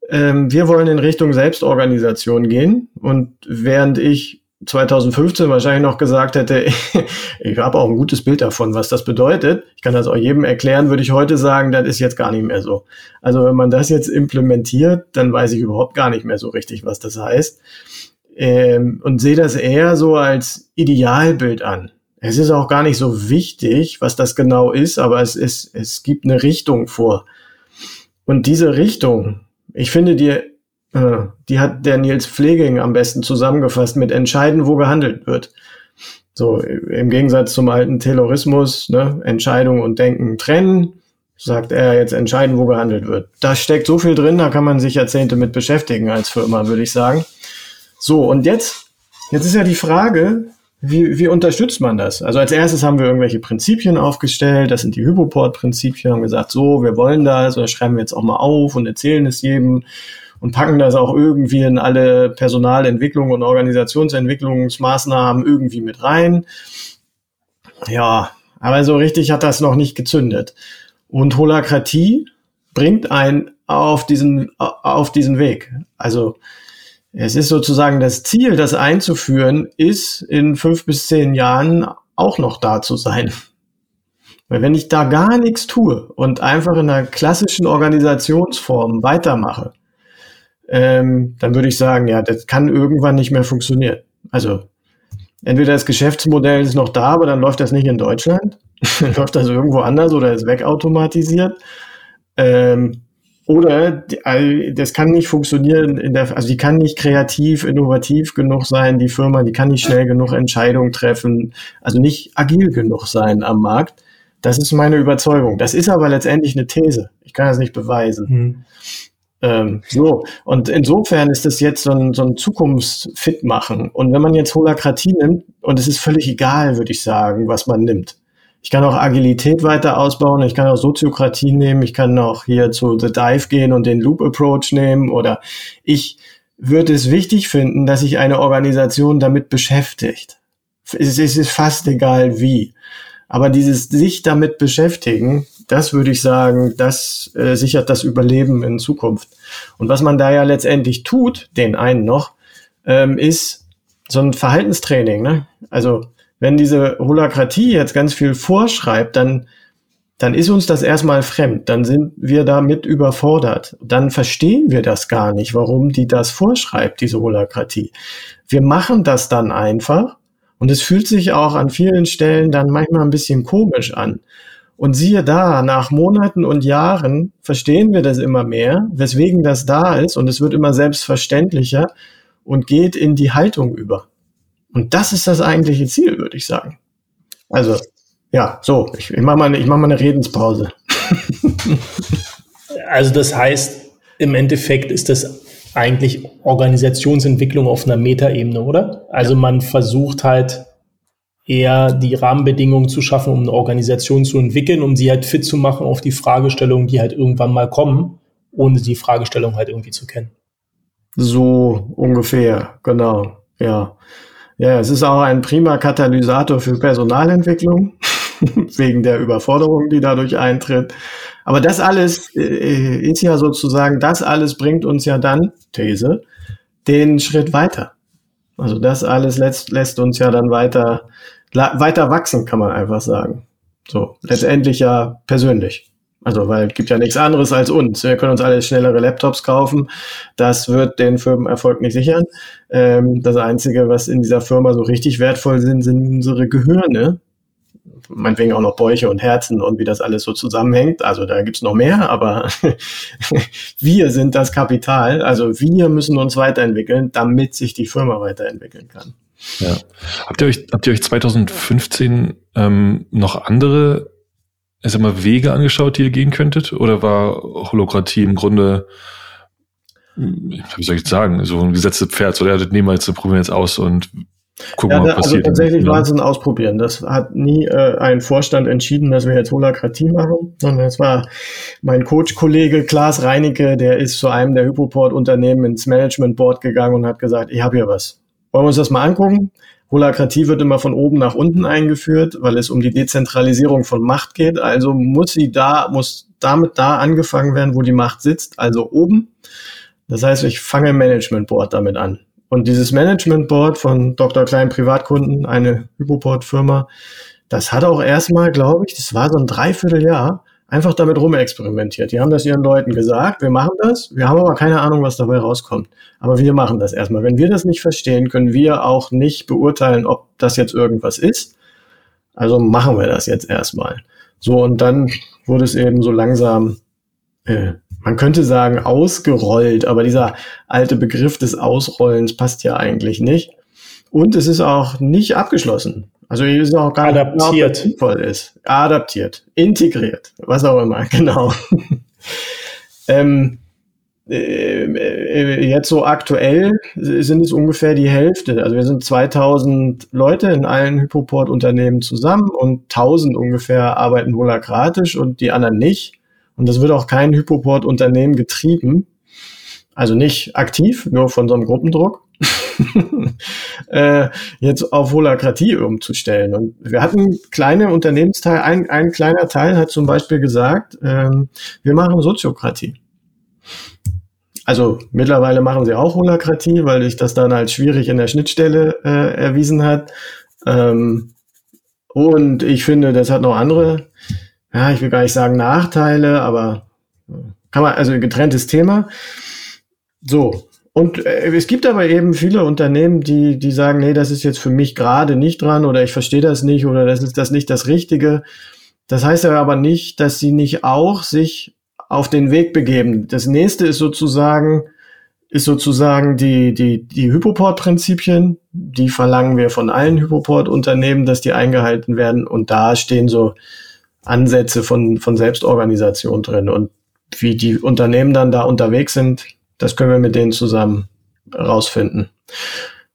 ähm, wir wollen in Richtung Selbstorganisation gehen. Und während ich 2015 wahrscheinlich noch gesagt hätte, ich habe auch ein gutes Bild davon, was das bedeutet. Ich kann das auch jedem erklären, würde ich heute sagen, das ist jetzt gar nicht mehr so. Also wenn man das jetzt implementiert, dann weiß ich überhaupt gar nicht mehr so richtig, was das heißt. Ähm, und sehe das eher so als Idealbild an. Es ist auch gar nicht so wichtig, was das genau ist, aber es ist, es gibt eine Richtung vor. Und diese Richtung, ich finde, die, die hat der Nils Pfleging am besten zusammengefasst mit entscheiden, wo gehandelt wird. So, im Gegensatz zum alten Taylorismus, ne, Entscheidung und Denken trennen, sagt er jetzt entscheiden, wo gehandelt wird. Da steckt so viel drin, da kann man sich Jahrzehnte mit beschäftigen als Firma, würde ich sagen. So, und jetzt, jetzt ist ja die Frage, wie, wie unterstützt man das? Also als erstes haben wir irgendwelche Prinzipien aufgestellt, das sind die Hypoport-Prinzipien, haben gesagt, so, wir wollen das, oder schreiben wir jetzt auch mal auf und erzählen es jedem und packen das auch irgendwie in alle Personalentwicklung und Organisationsentwicklungsmaßnahmen irgendwie mit rein. Ja, aber so richtig hat das noch nicht gezündet. Und Holakratie bringt einen auf diesen, auf diesen Weg. Also es ist sozusagen das Ziel, das einzuführen, ist in fünf bis zehn Jahren auch noch da zu sein. Weil wenn ich da gar nichts tue und einfach in einer klassischen Organisationsform weitermache, ähm, dann würde ich sagen, ja, das kann irgendwann nicht mehr funktionieren. Also entweder das Geschäftsmodell ist noch da, aber dann läuft das nicht in Deutschland, läuft das irgendwo anders oder ist wegautomatisiert. Ähm, oder das kann nicht funktionieren der, also die kann nicht kreativ, innovativ genug sein, die Firma, die kann nicht schnell genug Entscheidungen treffen, also nicht agil genug sein am Markt. Das ist meine Überzeugung. Das ist aber letztendlich eine These. Ich kann das nicht beweisen. Hm. Ähm, so, und insofern ist das jetzt so ein, so ein Zukunftsfit machen. Und wenn man jetzt Holakratie nimmt, und es ist völlig egal, würde ich sagen, was man nimmt. Ich kann auch Agilität weiter ausbauen, ich kann auch Soziokratie nehmen, ich kann auch hier zu The Dive gehen und den Loop Approach nehmen oder ich würde es wichtig finden, dass sich eine Organisation damit beschäftigt. Es ist fast egal wie. Aber dieses sich damit beschäftigen, das würde ich sagen, das äh, sichert das Überleben in Zukunft. Und was man da ja letztendlich tut, den einen noch, ähm, ist so ein Verhaltenstraining. Ne? Also wenn diese Holakratie jetzt ganz viel vorschreibt, dann, dann ist uns das erstmal fremd. Dann sind wir damit überfordert. Dann verstehen wir das gar nicht, warum die das vorschreibt, diese Holakratie. Wir machen das dann einfach und es fühlt sich auch an vielen Stellen dann manchmal ein bisschen komisch an. Und siehe da, nach Monaten und Jahren verstehen wir das immer mehr, weswegen das da ist und es wird immer selbstverständlicher und geht in die Haltung über. Und das ist das eigentliche Ziel, würde ich sagen. Also, ja, so, ich, ich mache mal, ich mach mal eine Redenspause. also das heißt, im Endeffekt ist das eigentlich Organisationsentwicklung auf einer Metaebene, oder? Also man versucht halt eher die Rahmenbedingungen zu schaffen, um eine Organisation zu entwickeln, um sie halt fit zu machen auf die Fragestellungen, die halt irgendwann mal kommen, ohne die Fragestellung halt irgendwie zu kennen. So ungefähr, genau, ja. Ja, es ist auch ein prima Katalysator für Personalentwicklung, wegen der Überforderung, die dadurch eintritt. Aber das alles äh, ist ja sozusagen, das alles bringt uns ja dann, These, den Schritt weiter. Also das alles lässt, lässt uns ja dann weiter, weiter wachsen, kann man einfach sagen. So, letztendlich ja persönlich. Also, weil es gibt ja nichts anderes als uns. Wir können uns alle schnellere Laptops kaufen. Das wird den Firmenerfolg nicht sichern. Ähm, das Einzige, was in dieser Firma so richtig wertvoll sind, sind unsere Gehirne. Meinetwegen auch noch Bäuche und Herzen und wie das alles so zusammenhängt. Also da gibt's noch mehr, aber wir sind das Kapital. Also wir müssen uns weiterentwickeln, damit sich die Firma weiterentwickeln kann. Ja. Habt ihr euch, habt ihr euch 2015 ähm, noch andere ich sag mal, Wege angeschaut, die ihr gehen könntet? Oder war Holokratie im Grunde, wie soll ich sagen, so ein gesetztes Pferd, so, das nehmen wir jetzt, probieren wir jetzt aus und gucken ja, was also tatsächlich war es ein Ausprobieren. Das hat nie äh, ein Vorstand entschieden, dass wir jetzt Holokratie machen, sondern es war mein Coach-Kollege Klaas Reinecke, der ist zu einem der Hypoport-Unternehmen ins Management Board gegangen und hat gesagt, ich habe hier was. Wollen wir uns das mal angucken? Holakratie wird immer von oben nach unten eingeführt, weil es um die Dezentralisierung von Macht geht. Also muss sie da, muss damit da angefangen werden, wo die Macht sitzt, also oben. Das heißt, ich fange im Management Board damit an. Und dieses Management Board von Dr. Klein Privatkunden, eine Hypoport-Firma, das hat auch erstmal, glaube ich, das war so ein Dreivierteljahr, einfach damit rumexperimentiert. Die haben das ihren Leuten gesagt, wir machen das, wir haben aber keine Ahnung, was dabei rauskommt. Aber wir machen das erstmal. Wenn wir das nicht verstehen, können wir auch nicht beurteilen, ob das jetzt irgendwas ist. Also machen wir das jetzt erstmal. So, und dann wurde es eben so langsam, äh, man könnte sagen, ausgerollt, aber dieser alte Begriff des Ausrollens passt ja eigentlich nicht. Und es ist auch nicht abgeschlossen. Also hier ist auch gar adaptiert. nicht genau, sinnvoll ist. Adaptiert, integriert, was auch immer, genau. ähm, äh, äh, jetzt so aktuell sind es ungefähr die Hälfte. Also wir sind 2000 Leute in allen Hypoport-Unternehmen zusammen und 1000 ungefähr arbeiten holakratisch und die anderen nicht. Und das wird auch kein Hypoport-Unternehmen getrieben. Also nicht aktiv, nur von so einem Gruppendruck. äh, jetzt auf Holakratie umzustellen. Und wir hatten kleine Unternehmensteil, ein, ein kleiner Teil hat zum Beispiel gesagt, ähm, wir machen Soziokratie. Also mittlerweile machen sie auch Holakratie, weil sich das dann als schwierig in der Schnittstelle äh, erwiesen hat. Ähm, und ich finde, das hat noch andere, ja, ich will gar nicht sagen Nachteile, aber äh, kann man, also getrenntes Thema. So, und äh, es gibt aber eben viele Unternehmen, die, die sagen, nee, das ist jetzt für mich gerade nicht dran oder ich verstehe das nicht oder das ist das nicht das Richtige. Das heißt aber nicht, dass sie nicht auch sich auf den Weg begeben. Das nächste ist sozusagen, ist sozusagen die, die, die Hypoport-Prinzipien. Die verlangen wir von allen Hypoport-Unternehmen, dass die eingehalten werden. Und da stehen so Ansätze von, von Selbstorganisation drin. Und wie die Unternehmen dann da unterwegs sind, das können wir mit denen zusammen rausfinden.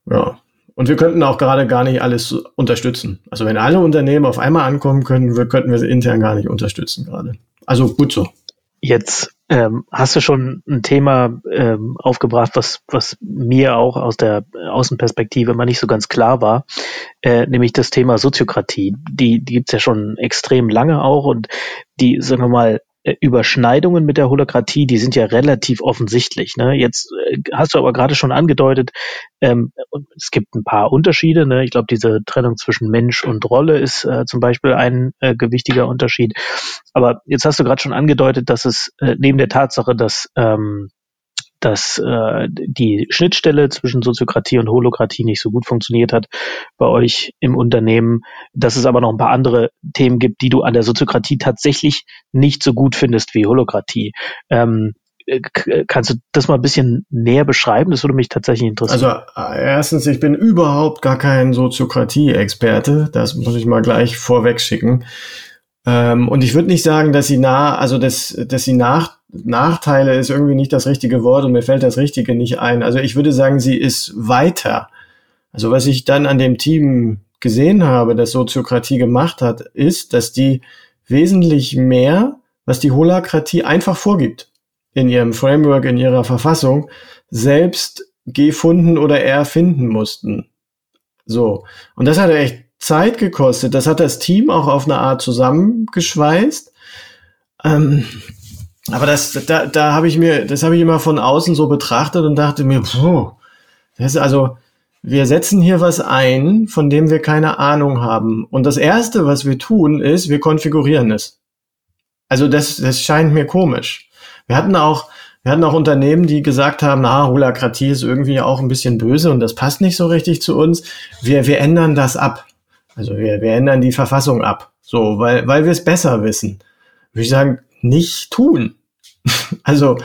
Ja. Und wir könnten auch gerade gar nicht alles unterstützen. Also wenn alle Unternehmen auf einmal ankommen können, wir, könnten wir sie intern gar nicht unterstützen gerade. Also gut so. Jetzt ähm, hast du schon ein Thema ähm, aufgebracht, was, was mir auch aus der Außenperspektive immer nicht so ganz klar war, äh, nämlich das Thema Soziokratie. Die, die gibt's ja schon extrem lange auch und die, sagen wir mal, Überschneidungen mit der Holokratie, die sind ja relativ offensichtlich. Ne? Jetzt äh, hast du aber gerade schon angedeutet, ähm, es gibt ein paar Unterschiede. Ne? Ich glaube, diese Trennung zwischen Mensch und Rolle ist äh, zum Beispiel ein äh, gewichtiger Unterschied. Aber jetzt hast du gerade schon angedeutet, dass es äh, neben der Tatsache, dass ähm, dass äh, die Schnittstelle zwischen Soziokratie und Holokratie nicht so gut funktioniert hat bei euch im Unternehmen, dass es aber noch ein paar andere Themen gibt, die du an der Soziokratie tatsächlich nicht so gut findest wie Holokratie. Ähm, äh, kannst du das mal ein bisschen näher beschreiben? Das würde mich tatsächlich interessieren. Also äh, erstens, ich bin überhaupt gar kein Soziokratie-Experte. Das muss ich mal gleich vorweg schicken. Ähm, und ich würde nicht sagen, dass sie nah, also dass, dass sie nach, Nachteile ist irgendwie nicht das richtige Wort und mir fällt das Richtige nicht ein. Also ich würde sagen, sie ist weiter. Also was ich dann an dem Team gesehen habe, das Soziokratie gemacht hat, ist, dass die wesentlich mehr, was die Holakratie einfach vorgibt in ihrem Framework, in ihrer Verfassung, selbst gefunden oder erfinden mussten. So. Und das hat echt Zeit gekostet. Das hat das Team auch auf eine Art zusammengeschweißt. Ähm, aber das, da, da habe ich mir, das habe ich immer von außen so betrachtet und dachte mir, puh, das ist also, wir setzen hier was ein, von dem wir keine Ahnung haben. Und das erste, was wir tun, ist, wir konfigurieren es. Also das, das scheint mir komisch. Wir hatten auch, wir hatten auch Unternehmen, die gesagt haben, na, Holakratie ist irgendwie auch ein bisschen böse und das passt nicht so richtig zu uns. Wir, wir ändern das ab. Also wir, wir ändern die Verfassung ab. So, weil, weil wir es besser wissen. Würde ich sagen, nicht tun. also,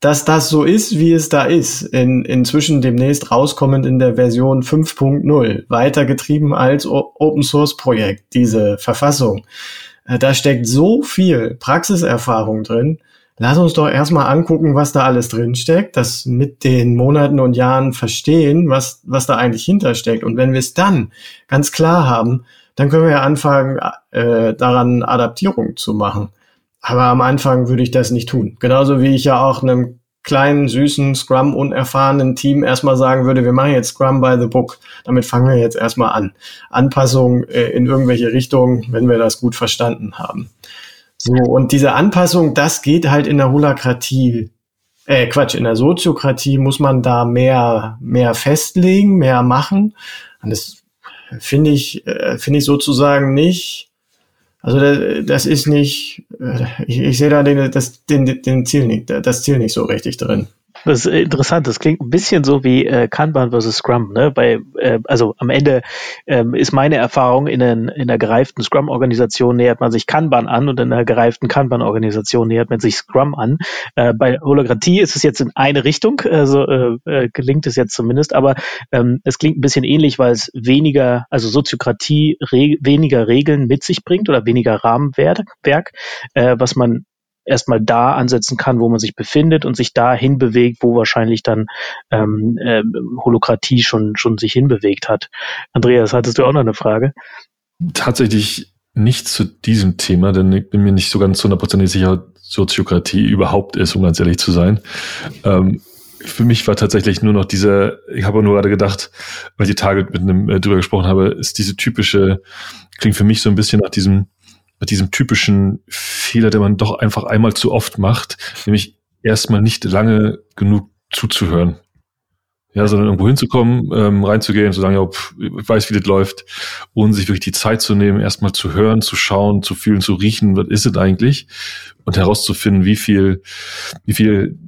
dass das so ist, wie es da ist, in, inzwischen demnächst rauskommend in der Version 5.0, weitergetrieben als Open Source Projekt, diese Verfassung. Äh, da steckt so viel Praxiserfahrung drin, lass uns doch erstmal angucken, was da alles drin steckt, das mit den Monaten und Jahren verstehen, was, was da eigentlich hintersteckt. Und wenn wir es dann ganz klar haben, dann können wir ja anfangen, äh, daran Adaptierung zu machen. Aber am Anfang würde ich das nicht tun. Genauso wie ich ja auch einem kleinen, süßen, Scrum-unerfahrenen Team erstmal sagen würde, wir machen jetzt Scrum by the Book. Damit fangen wir jetzt erstmal an. Anpassung äh, in irgendwelche Richtungen, wenn wir das gut verstanden haben. So, und diese Anpassung, das geht halt in der Holakratie, äh, Quatsch, in der Soziokratie muss man da mehr, mehr festlegen, mehr machen. Und das finde ich, äh, finde ich sozusagen nicht, also das ist nicht, äh, ich, ich sehe da den, das, den, den Ziel nicht, das Ziel nicht so richtig drin. Das ist interessant. Das klingt ein bisschen so wie äh, Kanban versus Scrum. Ne? Bei, äh, also am Ende ähm, ist meine Erfahrung, in, den, in der gereiften Scrum-Organisation nähert man sich Kanban an und in der gereiften Kanban-Organisation nähert man sich Scrum an. Äh, bei Holokratie ist es jetzt in eine Richtung, also äh, äh, gelingt es jetzt zumindest, aber ähm, es klingt ein bisschen ähnlich, weil es weniger, also Soziokratie re weniger Regeln mit sich bringt oder weniger Rahmenwerk, äh, was man erstmal da ansetzen kann, wo man sich befindet und sich da hinbewegt, wo wahrscheinlich dann ähm, äh, Holokratie schon, schon sich hinbewegt hat. Andreas, hattest du auch noch eine Frage? Tatsächlich nicht zu diesem Thema, denn ich bin mir nicht so ganz hundertprozentig sicher, Soziokratie überhaupt ist, um ganz ehrlich zu sein. Ähm, für mich war tatsächlich nur noch diese, ich habe nur gerade gedacht, weil ich die Tage mit einem äh, drüber gesprochen habe, ist diese typische, klingt für mich so ein bisschen nach diesem mit diesem typischen Fehler, der man doch einfach einmal zu oft macht, nämlich erstmal nicht lange genug zuzuhören. Ja, sondern irgendwo hinzukommen, ähm, reinzugehen, zu sagen, ja, pff, ich weiß, wie das läuft, und sich wirklich die Zeit zu nehmen, erstmal zu hören, zu schauen, zu fühlen, zu riechen, was ist es eigentlich? Und herauszufinden, wie viel, wie viel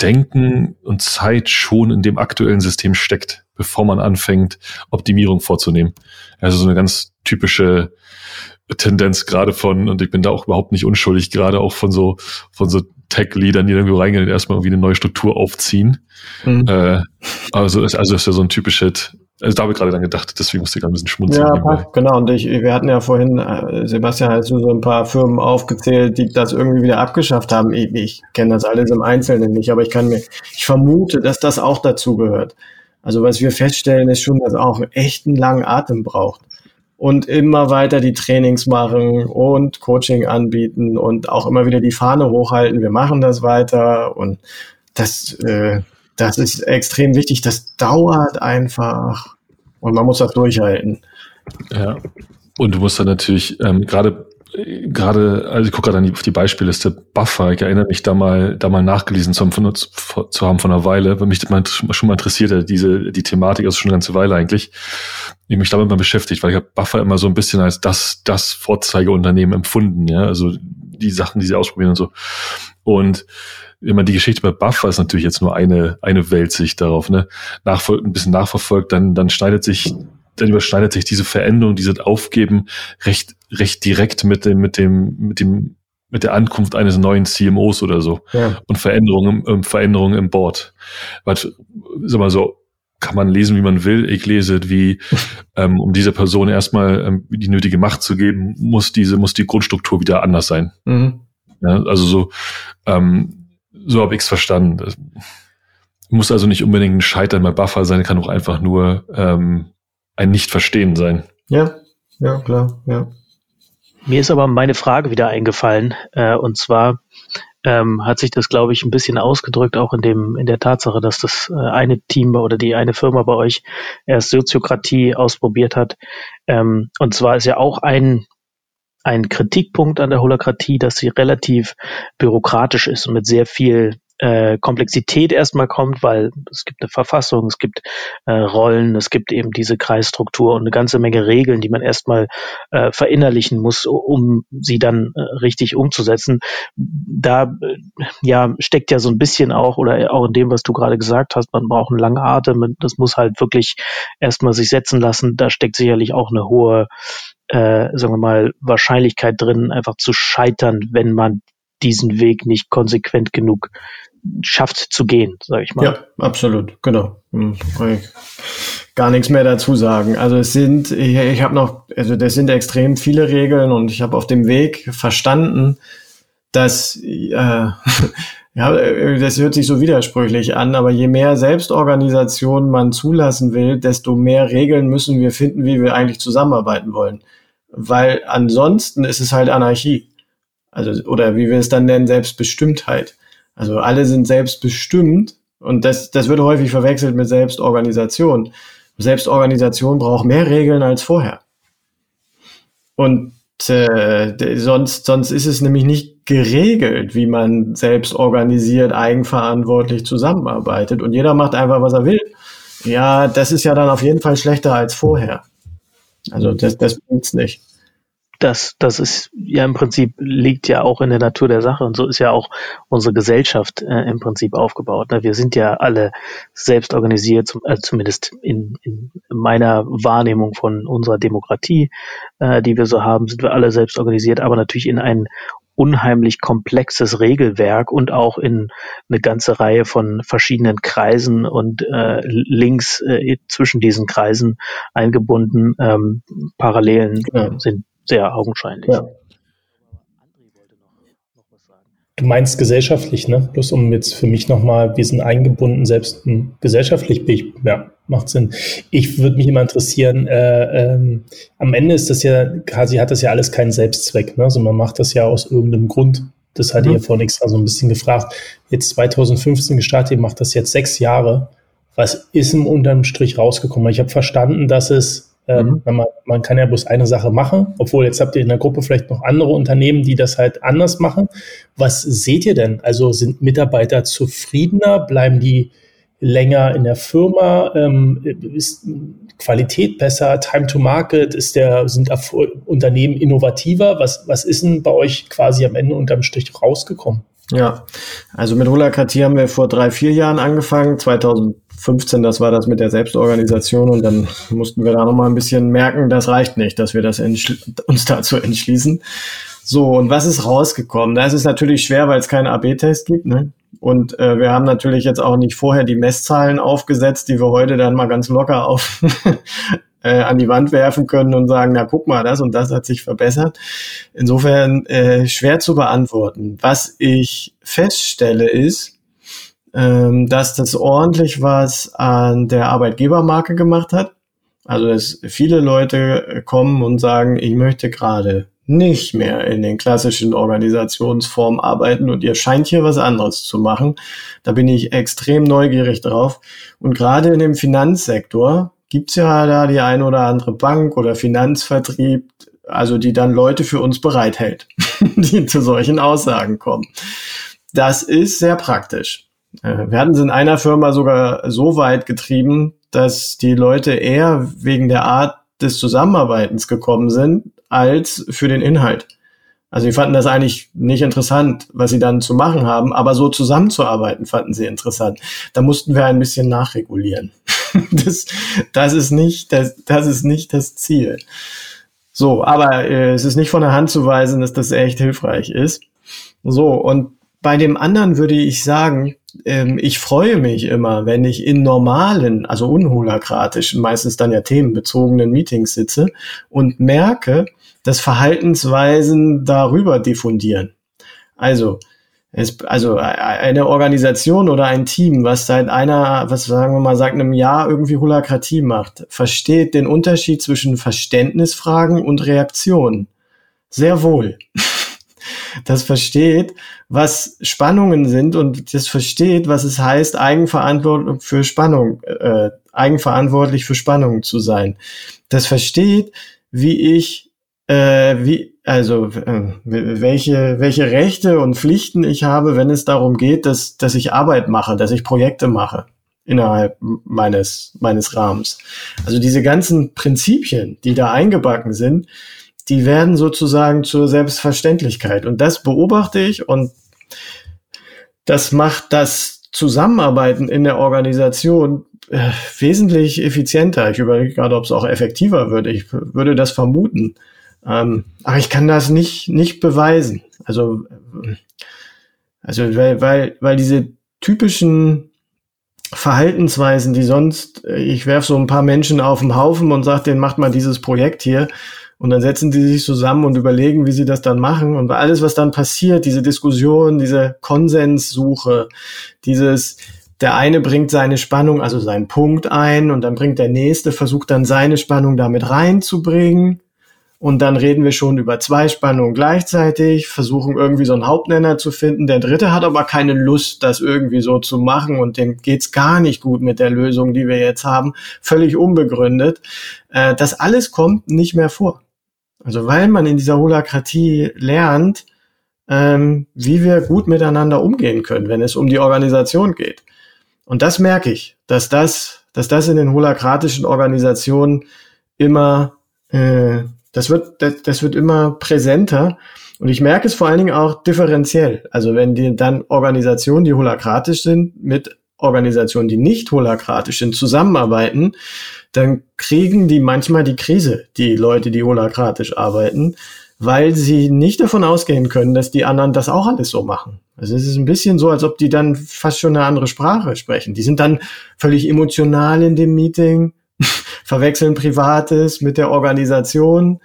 Denken und Zeit schon in dem aktuellen System steckt, bevor man anfängt, Optimierung vorzunehmen. Also so eine ganz typische Tendenz gerade von, und ich bin da auch überhaupt nicht unschuldig, gerade auch von so, von so Tech-Leadern, die irgendwo reingehen und erstmal irgendwie eine neue Struktur aufziehen. Mhm. Äh, also, ist, also ist ja so ein typisches, also da habe ich gerade dann gedacht, deswegen musste ich gerade ein bisschen schmunzeln. Ja, passt, genau. Und ich, wir hatten ja vorhin, äh, Sebastian, hast du so ein paar Firmen aufgezählt, die das irgendwie wieder abgeschafft haben. Ich, ich kenne das alles im Einzelnen nicht, aber ich kann mir, ich vermute, dass das auch dazu gehört. Also was wir feststellen, ist schon, dass auch echt einen langen Atem braucht und immer weiter die Trainings machen und Coaching anbieten und auch immer wieder die Fahne hochhalten. Wir machen das weiter und das, äh, das ist extrem wichtig. Das dauert einfach und man muss das durchhalten. Ja. Und du musst dann natürlich ähm, gerade gerade, also ich gucke gerade auf die Beispielliste, Buffer, ich erinnere mich da mal, da mal nachgelesen zu haben von, zu haben von einer Weile, weil mich das mal, schon mal interessiert, diese, die Thematik, also schon eine ganze Weile eigentlich, ich mich damit mal beschäftigt, weil ich habe Buffer immer so ein bisschen als das, das Vorzeigeunternehmen empfunden, ja, also die Sachen, die sie ausprobieren und so. Und wenn man die Geschichte bei Buffer ist natürlich jetzt nur eine, eine Weltsicht darauf, ne, Nachfol ein bisschen nachverfolgt, dann, dann schneidet sich dann überschneidet sich diese Veränderung, dieses Aufgeben recht, recht direkt mit dem, mit dem, mit dem, mit der Ankunft eines neuen CMOs oder so. Ja. Und Veränderungen, ähm, Veränderungen im Board. Weil, sag mal so, kann man lesen, wie man will. Ich lese, wie ähm, um dieser Person erstmal ähm, die nötige Macht zu geben, muss diese muss die Grundstruktur wieder anders sein. Mhm. Ja, also so ähm, so habe ich es verstanden. Das muss also nicht unbedingt ein Scheitern bei Buffer sein, kann auch einfach nur ähm, ein Nicht-Verstehen sein. Ja, ja, klar, ja. Mir ist aber meine Frage wieder eingefallen, äh, und zwar ähm, hat sich das, glaube ich, ein bisschen ausgedrückt, auch in dem, in der Tatsache, dass das äh, eine Team oder die eine Firma bei euch erst Soziokratie ausprobiert hat. Ähm, und zwar ist ja auch ein ein Kritikpunkt an der Holokratie, dass sie relativ bürokratisch ist und mit sehr viel äh, Komplexität erstmal kommt, weil es gibt eine Verfassung, es gibt äh, Rollen, es gibt eben diese Kreisstruktur und eine ganze Menge Regeln, die man erstmal äh, verinnerlichen muss, um sie dann äh, richtig umzusetzen. Da äh, ja steckt ja so ein bisschen auch oder auch in dem, was du gerade gesagt hast, man braucht einen langen Atem, das muss halt wirklich erstmal sich setzen lassen. Da steckt sicherlich auch eine hohe äh, sagen wir mal, Wahrscheinlichkeit drin, einfach zu scheitern, wenn man diesen Weg nicht konsequent genug schafft zu gehen, sage ich mal. Ja, absolut, genau. Hm, gar nichts mehr dazu sagen. Also es sind, ich, ich habe noch, also das sind extrem viele Regeln und ich habe auf dem Weg verstanden, dass äh, ja, das hört sich so widersprüchlich an, aber je mehr Selbstorganisation man zulassen will, desto mehr Regeln müssen wir finden, wie wir eigentlich zusammenarbeiten wollen. Weil ansonsten ist es halt Anarchie. Also, oder wie wir es dann nennen, Selbstbestimmtheit. Also alle sind selbstbestimmt und das, das wird häufig verwechselt mit Selbstorganisation. Selbstorganisation braucht mehr Regeln als vorher. Und äh, sonst, sonst ist es nämlich nicht geregelt, wie man selbst organisiert, eigenverantwortlich zusammenarbeitet und jeder macht einfach, was er will. Ja, das ist ja dann auf jeden Fall schlechter als vorher. Also das, das bringt's nicht das, das ist ja im Prinzip liegt ja auch in der Natur der Sache und so ist ja auch unsere Gesellschaft äh, im Prinzip aufgebaut. Ne? Wir sind ja alle selbst organisiert, zum, also zumindest in, in meiner Wahrnehmung von unserer Demokratie, äh, die wir so haben, sind wir alle selbst organisiert, aber natürlich in ein unheimlich komplexes Regelwerk und auch in eine ganze Reihe von verschiedenen Kreisen und äh, Links äh, zwischen diesen Kreisen eingebunden. Ähm, Parallelen ja. sind sehr augenscheinlich. Ja. Du meinst gesellschaftlich, ne? Bloß um jetzt für mich nochmal, wir sind eingebunden, selbst gesellschaftlich bin ich, ja, macht Sinn. Ich würde mich immer interessieren, äh, ähm, am Ende ist das ja, quasi hat das ja alles keinen Selbstzweck, ne? Also man macht das ja aus irgendeinem Grund. Das hatte mhm. ich ja vorhin extra so ein bisschen gefragt. Jetzt 2015 gestartet, ihr macht das jetzt sechs Jahre. Was ist im unterm Strich rausgekommen? Ich habe verstanden, dass es mhm. man, man kann ja bloß eine Sache machen, obwohl jetzt habt ihr in der Gruppe vielleicht noch andere Unternehmen, die das halt anders machen. Was seht ihr denn? Also sind Mitarbeiter zufriedener? Bleiben die länger in der Firma? Ähm, ist Qualität besser? Time to Market? Ist der, sind Unternehmen innovativer? Was, was ist denn bei euch quasi am Ende unterm Strich rausgekommen? Ja, also mit Holakratie haben wir vor drei, vier Jahren angefangen. 2015, das war das mit der Selbstorganisation und dann mussten wir da nochmal ein bisschen merken, das reicht nicht, dass wir das uns dazu entschließen. So, und was ist rausgekommen? Das ist natürlich schwer, weil es keinen AB-Test gibt. Ne? Und äh, wir haben natürlich jetzt auch nicht vorher die Messzahlen aufgesetzt, die wir heute dann mal ganz locker auf äh, an die Wand werfen können und sagen, na guck mal, das und das hat sich verbessert. Insofern äh, schwer zu beantworten. Was ich feststelle ist, ähm, dass das ordentlich was an der Arbeitgebermarke gemacht hat. Also dass viele Leute kommen und sagen, ich möchte gerade nicht mehr in den klassischen Organisationsformen arbeiten und ihr scheint hier was anderes zu machen. Da bin ich extrem neugierig drauf. Und gerade in dem Finanzsektor gibt's ja da die eine oder andere Bank oder Finanzvertrieb, also die dann Leute für uns bereithält, die zu solchen Aussagen kommen. Das ist sehr praktisch. Äh, wir hatten es in einer Firma sogar so weit getrieben, dass die Leute eher wegen der Art des Zusammenarbeitens gekommen sind, als für den Inhalt. Also sie fanden das eigentlich nicht interessant, was sie dann zu machen haben, aber so zusammenzuarbeiten fanden sie interessant. Da mussten wir ein bisschen nachregulieren. das, das, ist nicht, das, das ist nicht das Ziel. So, aber äh, es ist nicht von der Hand zu weisen, dass das echt hilfreich ist. So, und bei dem anderen würde ich sagen, ähm, ich freue mich immer, wenn ich in normalen, also unholakratischen, meistens dann ja themenbezogenen Meetings sitze und merke, dass Verhaltensweisen darüber diffundieren. Also, es, also eine Organisation oder ein Team, was seit einer, was sagen wir mal, seit einem Jahr irgendwie Holakratie macht, versteht den Unterschied zwischen Verständnisfragen und Reaktionen. Sehr wohl. Das versteht, was Spannungen sind und das versteht, was es heißt, eigenverantwortlich für Spannung, äh, eigenverantwortlich für Spannungen zu sein. Das versteht, wie ich, äh, wie, also äh, welche, welche Rechte und Pflichten ich habe, wenn es darum geht, dass, dass ich Arbeit mache, dass ich Projekte mache innerhalb meines, meines Rahmens. Also diese ganzen Prinzipien, die da eingebacken sind, die werden sozusagen zur Selbstverständlichkeit. Und das beobachte ich und das macht das Zusammenarbeiten in der Organisation äh, wesentlich effizienter. Ich überlege gerade, ob es auch effektiver würde. Ich würde das vermuten. Ähm, aber ich kann das nicht, nicht beweisen. Also, also weil, weil, weil diese typischen Verhaltensweisen, die sonst, ich werf so ein paar Menschen auf den Haufen und sage, denen macht mal dieses Projekt hier. Und dann setzen die sich zusammen und überlegen, wie sie das dann machen. Und alles, was dann passiert, diese Diskussion, diese Konsenssuche, dieses, der eine bringt seine Spannung, also seinen Punkt ein und dann bringt der nächste, versucht dann seine Spannung damit reinzubringen. Und dann reden wir schon über zwei Spannungen gleichzeitig, versuchen irgendwie so einen Hauptnenner zu finden. Der dritte hat aber keine Lust, das irgendwie so zu machen und dem geht's gar nicht gut mit der Lösung, die wir jetzt haben. Völlig unbegründet. Äh, das alles kommt nicht mehr vor. Also weil man in dieser Holakratie lernt, ähm, wie wir gut miteinander umgehen können, wenn es um die Organisation geht. Und das merke ich, dass das, dass das in den holakratischen Organisationen immer äh, das wird, das, das wird immer präsenter. Und ich merke es vor allen Dingen auch differenziell. Also wenn die dann Organisationen, die holakratisch sind, mit Organisationen, die nicht holakratisch sind, zusammenarbeiten, dann kriegen die manchmal die Krise, die Leute, die holakratisch arbeiten, weil sie nicht davon ausgehen können, dass die anderen das auch alles so machen. Also es ist ein bisschen so, als ob die dann fast schon eine andere Sprache sprechen. Die sind dann völlig emotional in dem Meeting verwechseln Privates mit der Organisation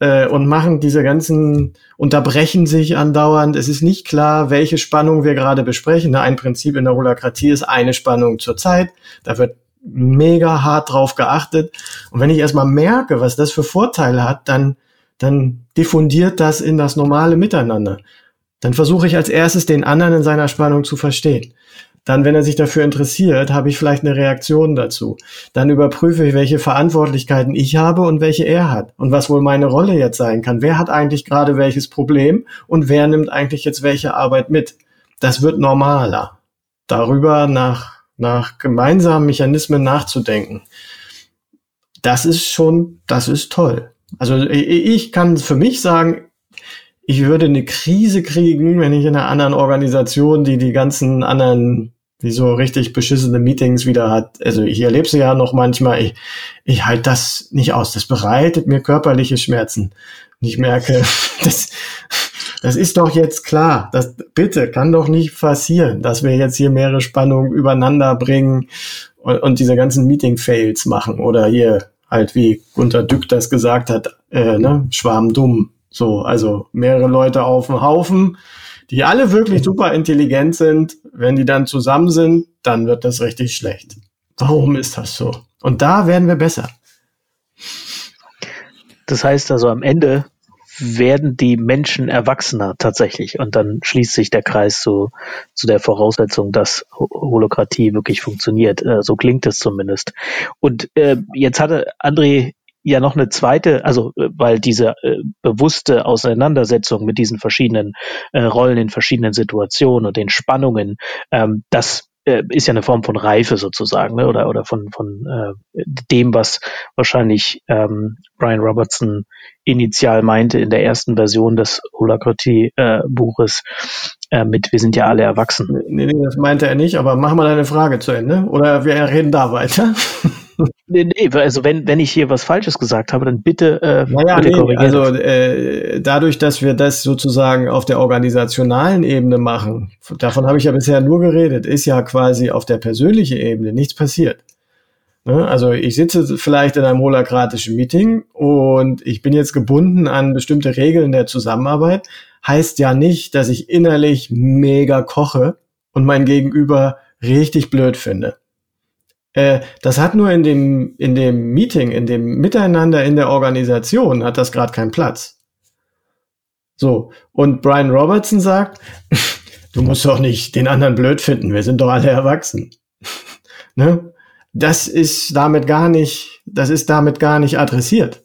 äh, und machen diese ganzen, unterbrechen sich andauernd. Es ist nicht klar, welche Spannung wir gerade besprechen. Ein Prinzip in der Holakratie ist eine Spannung zur Zeit. Da wird mega hart drauf geachtet. Und wenn ich erstmal merke, was das für Vorteile hat, dann, dann diffundiert das in das normale Miteinander. Dann versuche ich als erstes den anderen in seiner Spannung zu verstehen. Dann, wenn er sich dafür interessiert, habe ich vielleicht eine Reaktion dazu. Dann überprüfe ich, welche Verantwortlichkeiten ich habe und welche er hat und was wohl meine Rolle jetzt sein kann. Wer hat eigentlich gerade welches Problem und wer nimmt eigentlich jetzt welche Arbeit mit? Das wird normaler. Darüber nach, nach gemeinsamen Mechanismen nachzudenken. Das ist schon, das ist toll. Also ich kann für mich sagen, ich würde eine Krise kriegen, wenn ich in einer anderen Organisation, die die ganzen anderen, wie so richtig beschissene Meetings wieder hat. Also ich erlebe sie ja noch manchmal. Ich, ich halte das nicht aus. Das bereitet mir körperliche Schmerzen. Und ich merke, das, das ist doch jetzt klar. Das bitte kann doch nicht passieren, dass wir jetzt hier mehrere Spannungen übereinander bringen und, und diese ganzen Meeting-Fails machen oder hier halt wie Gunter Dück das gesagt hat, äh, ne, Schwarm dumm so, also mehrere Leute auf dem Haufen, die alle wirklich super intelligent sind. Wenn die dann zusammen sind, dann wird das richtig schlecht. Warum ist das so? Und da werden wir besser. Das heißt also am Ende werden die Menschen erwachsener tatsächlich und dann schließt sich der Kreis zu, zu der Voraussetzung, dass Holokratie wirklich funktioniert. Äh, so klingt es zumindest. Und äh, jetzt hatte André ja noch eine zweite, also äh, weil diese äh, bewusste Auseinandersetzung mit diesen verschiedenen äh, Rollen in verschiedenen Situationen und den Spannungen, ähm, das äh, ist ja eine Form von Reife sozusagen, ne? oder oder von von äh, dem, was wahrscheinlich ähm, Brian Robertson initial meinte in der ersten Version des Holakroti-Buches äh, mit Wir sind ja alle erwachsen. Nee, nee, das meinte er nicht, aber mach mal deine Frage zu Ende oder wir reden da weiter. Nee, nee, also wenn, wenn ich hier was Falsches gesagt habe, dann bitte, äh, naja, bitte nee, Also äh, dadurch, dass wir das sozusagen auf der organisationalen Ebene machen, davon habe ich ja bisher nur geredet, ist ja quasi auf der persönlichen Ebene nichts passiert. Ne? Also ich sitze vielleicht in einem holakratischen Meeting und ich bin jetzt gebunden an bestimmte Regeln der Zusammenarbeit. Heißt ja nicht, dass ich innerlich mega koche und mein Gegenüber richtig blöd finde. Äh, das hat nur in dem, in dem Meeting, in dem Miteinander in der Organisation, hat das gerade keinen Platz. So, und Brian Robertson sagt, du musst doch nicht den anderen blöd finden, wir sind doch alle erwachsen. ne? das ist damit gar nicht, das ist damit gar nicht adressiert.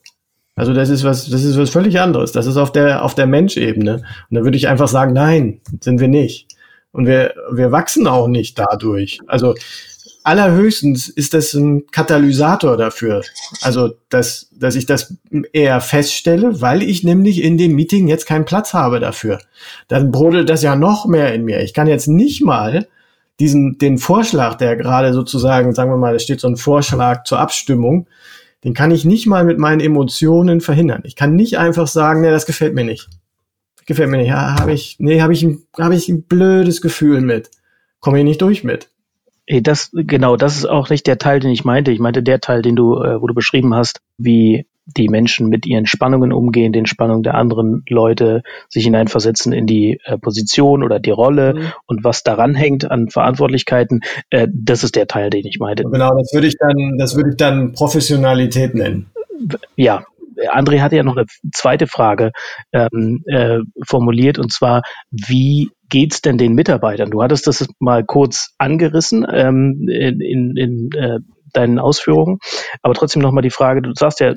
Also das ist was, das ist was völlig anderes. Das ist auf der, auf der Menschebene. Und da würde ich einfach sagen, nein, sind wir nicht. Und wir, wir wachsen auch nicht dadurch. Also allerhöchstens ist das ein Katalysator dafür. Also, dass, dass ich das eher feststelle, weil ich nämlich in dem Meeting jetzt keinen Platz habe dafür. Dann brodelt das ja noch mehr in mir. Ich kann jetzt nicht mal diesen, den Vorschlag, der gerade sozusagen, sagen wir mal, es steht so ein Vorschlag zur Abstimmung, den kann ich nicht mal mit meinen Emotionen verhindern. Ich kann nicht einfach sagen, nee, das gefällt mir nicht. Gefällt mir nicht. Ja, habe ich, nee, habe ich, ein, hab ich ein blödes Gefühl mit. Komme ich nicht durch mit. Das, genau, das ist auch nicht der Teil, den ich meinte. Ich meinte der Teil, den du, äh, wo du beschrieben hast, wie die Menschen mit ihren Spannungen umgehen, den Spannungen der anderen Leute, sich hineinversetzen in die äh, Position oder die Rolle mhm. und was daran hängt an Verantwortlichkeiten, äh, das ist der Teil, den ich meinte. Genau, das würde ich dann, das würde ich dann Professionalität nennen. Ja, André hatte ja noch eine zweite Frage ähm, äh, formuliert und zwar, wie geht's denn den Mitarbeitern? Du hattest das mal kurz angerissen ähm, in, in, in äh, deinen Ausführungen, aber trotzdem nochmal die Frage, du sagst ja,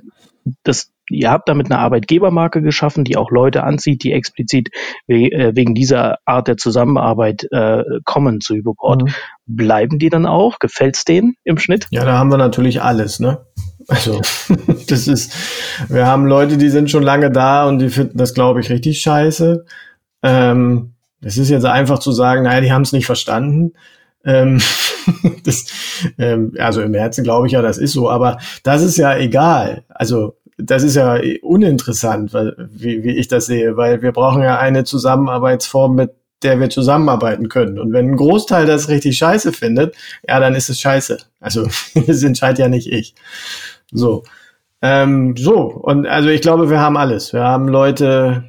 das, ihr habt damit eine Arbeitgebermarke geschaffen, die auch Leute anzieht, die explizit we äh, wegen dieser Art der Zusammenarbeit äh, kommen zu Überport. Mhm. Bleiben die dann auch? Gefällt's denen im Schnitt? Ja, da haben wir natürlich alles, ne? Also, das ist, wir haben Leute, die sind schon lange da und die finden das, glaube ich, richtig scheiße. Ähm, das ist jetzt einfach zu sagen, naja, die haben es nicht verstanden. Ähm, das, ähm, also im Herzen glaube ich ja, das ist so, aber das ist ja egal. Also das ist ja uninteressant, weil, wie, wie ich das sehe, weil wir brauchen ja eine Zusammenarbeitsform, mit der wir zusammenarbeiten können. Und wenn ein Großteil das richtig scheiße findet, ja, dann ist es scheiße. Also das entscheidet ja nicht ich. So. Ähm, so, und also ich glaube, wir haben alles. Wir haben Leute,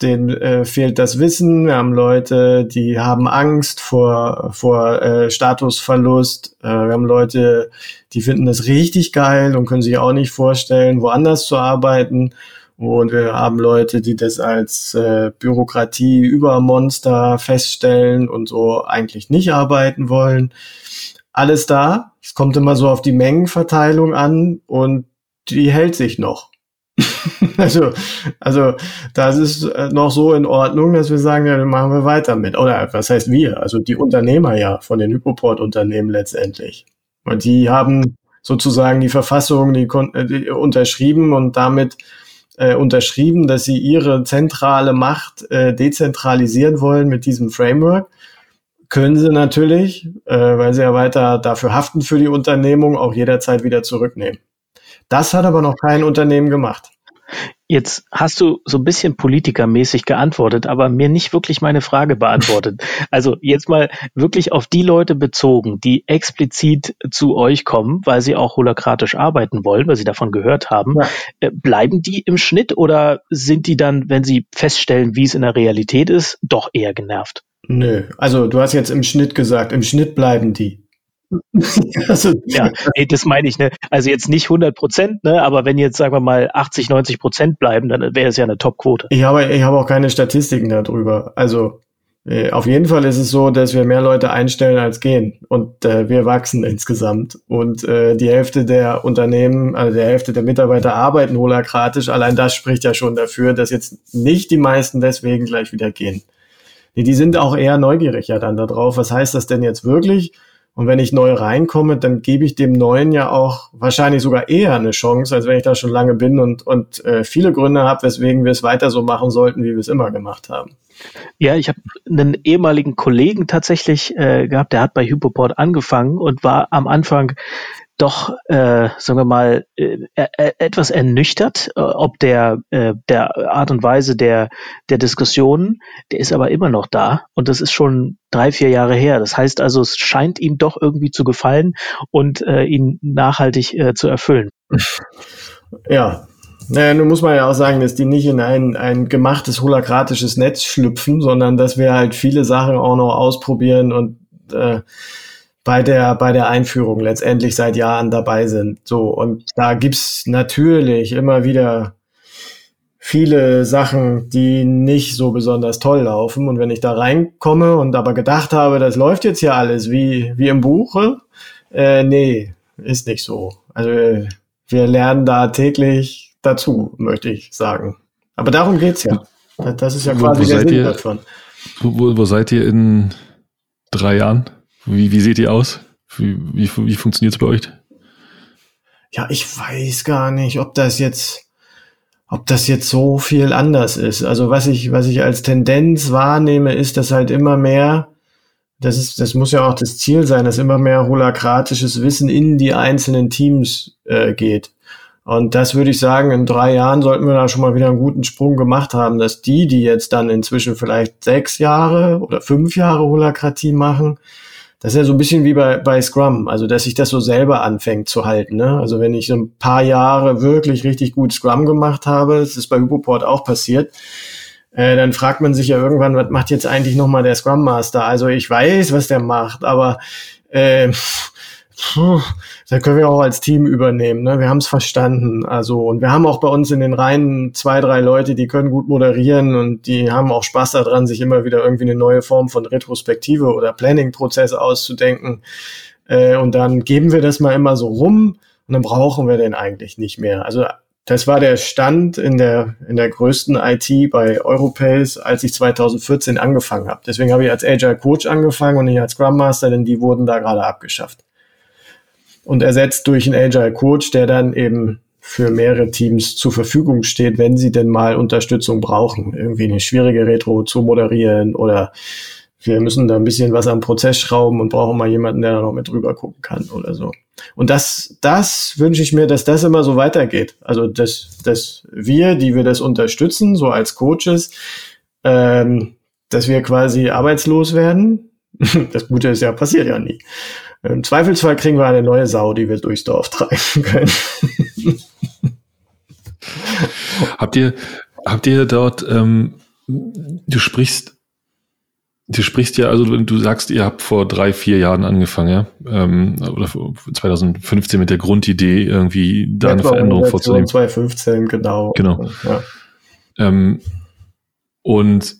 denen äh, fehlt das Wissen. Wir haben Leute, die haben Angst vor, vor äh, Statusverlust. Äh, wir haben Leute, die finden das richtig geil und können sich auch nicht vorstellen, woanders zu arbeiten. Und wir haben Leute, die das als äh, Bürokratie über Monster feststellen und so eigentlich nicht arbeiten wollen. Alles da. Es kommt immer so auf die Mengenverteilung an und die hält sich noch. also, also das ist äh, noch so in Ordnung, dass wir sagen, ja, dann machen wir weiter mit. Oder was heißt wir? Also die Unternehmer ja von den Hypoport-Unternehmen letztendlich. Und die haben sozusagen die Verfassung die, äh, die unterschrieben und damit äh, unterschrieben, dass sie ihre zentrale Macht äh, dezentralisieren wollen mit diesem Framework. Können sie natürlich, äh, weil sie ja weiter dafür haften für die Unternehmung, auch jederzeit wieder zurücknehmen. Das hat aber noch kein Unternehmen gemacht. Jetzt hast du so ein bisschen politikermäßig geantwortet, aber mir nicht wirklich meine Frage beantwortet. Also jetzt mal wirklich auf die Leute bezogen, die explizit zu euch kommen, weil sie auch holokratisch arbeiten wollen, weil sie davon gehört haben. Ja. Äh, bleiben die im Schnitt oder sind die dann, wenn sie feststellen, wie es in der Realität ist, doch eher genervt? Nö, also du hast jetzt im Schnitt gesagt, im Schnitt bleiben die. also, ja, nee, das meine ich, ne? Also jetzt nicht 100 Prozent, ne? Aber wenn jetzt, sagen wir mal, 80, 90 Prozent bleiben, dann wäre es ja eine Top-Quote. Ich habe, ich habe auch keine Statistiken darüber. Also, äh, auf jeden Fall ist es so, dass wir mehr Leute einstellen als gehen und äh, wir wachsen insgesamt und äh, die Hälfte der Unternehmen, also der Hälfte der Mitarbeiter arbeiten holakratisch. Allein das spricht ja schon dafür, dass jetzt nicht die meisten deswegen gleich wieder gehen. Nee, die sind auch eher neugierig ja dann darauf. Was heißt das denn jetzt wirklich? Und wenn ich neu reinkomme, dann gebe ich dem Neuen ja auch wahrscheinlich sogar eher eine Chance, als wenn ich da schon lange bin und, und äh, viele Gründe habe, weswegen wir es weiter so machen sollten, wie wir es immer gemacht haben. Ja, ich habe einen ehemaligen Kollegen tatsächlich äh, gehabt, der hat bei Hypoport angefangen und war am Anfang doch, äh, sagen wir mal, äh, äh, etwas ernüchtert, äh, ob der, äh, der Art und Weise der, der Diskussionen, der ist aber immer noch da und das ist schon drei, vier Jahre her. Das heißt also, es scheint ihm doch irgendwie zu gefallen und äh, ihn nachhaltig äh, zu erfüllen. Ja, naja, nun muss man ja auch sagen, dass die nicht in ein, ein gemachtes holakratisches Netz schlüpfen, sondern dass wir halt viele Sachen auch noch ausprobieren und äh, bei der, bei der Einführung letztendlich seit Jahren dabei sind. So, und da gibt's natürlich immer wieder viele Sachen, die nicht so besonders toll laufen. Und wenn ich da reinkomme und aber gedacht habe, das läuft jetzt ja alles wie, wie im Buche, äh, nee, ist nicht so. Also wir lernen da täglich dazu, möchte ich sagen. Aber darum geht's ja. Das ist ja quasi wo, wo der Sinn ihr, davon. Wo, wo seid ihr in drei Jahren? Wie, wie seht ihr aus? Wie, wie, wie funktioniert es bei euch? Ja, ich weiß gar nicht, ob das jetzt, ob das jetzt so viel anders ist. Also was ich, was ich als Tendenz wahrnehme, ist, dass halt immer mehr, das ist, das muss ja auch das Ziel sein, dass immer mehr holakratisches Wissen in die einzelnen Teams äh, geht. Und das würde ich sagen, in drei Jahren sollten wir da schon mal wieder einen guten Sprung gemacht haben, dass die, die jetzt dann inzwischen vielleicht sechs Jahre oder fünf Jahre Holakratie machen, das ist ja so ein bisschen wie bei, bei Scrum, also dass sich das so selber anfängt zu halten. Ne? Also wenn ich so ein paar Jahre wirklich richtig gut Scrum gemacht habe, das ist bei Hypoport auch passiert, äh, dann fragt man sich ja irgendwann, was macht jetzt eigentlich nochmal der Scrum Master? Also ich weiß, was der macht, aber äh, Puh, da können wir auch als Team übernehmen. Ne? Wir haben es verstanden. Also und wir haben auch bei uns in den Reihen zwei, drei Leute, die können gut moderieren und die haben auch Spaß daran, sich immer wieder irgendwie eine neue Form von Retrospektive oder Planning-Prozess auszudenken. Äh, und dann geben wir das mal immer so rum und dann brauchen wir den eigentlich nicht mehr. Also das war der Stand in der, in der größten IT bei Europace, als ich 2014 angefangen habe. Deswegen habe ich als Agile Coach angefangen und nicht als Scrum Master, denn die wurden da gerade abgeschafft und ersetzt durch einen Agile Coach, der dann eben für mehrere Teams zur Verfügung steht, wenn sie denn mal Unterstützung brauchen, irgendwie eine schwierige Retro zu moderieren oder wir müssen da ein bisschen was am Prozess schrauben und brauchen mal jemanden, der da noch mit drüber gucken kann oder so. Und das, das wünsche ich mir, dass das immer so weitergeht. Also, dass, dass wir, die wir das unterstützen, so als Coaches, ähm, dass wir quasi arbeitslos werden. Das Gute ist ja, passiert ja nie. Im Zweifelsfall kriegen wir eine neue Sau, die wir durchs Dorf treiben können. habt ihr, habt ihr dort, ähm, du sprichst, du sprichst ja, also du sagst, ihr habt vor drei, vier Jahren angefangen, ja, ähm, oder 2015 mit der Grundidee, irgendwie da eine Veränderung vorzunehmen. 2015, genau. Genau. Ja. Ähm, und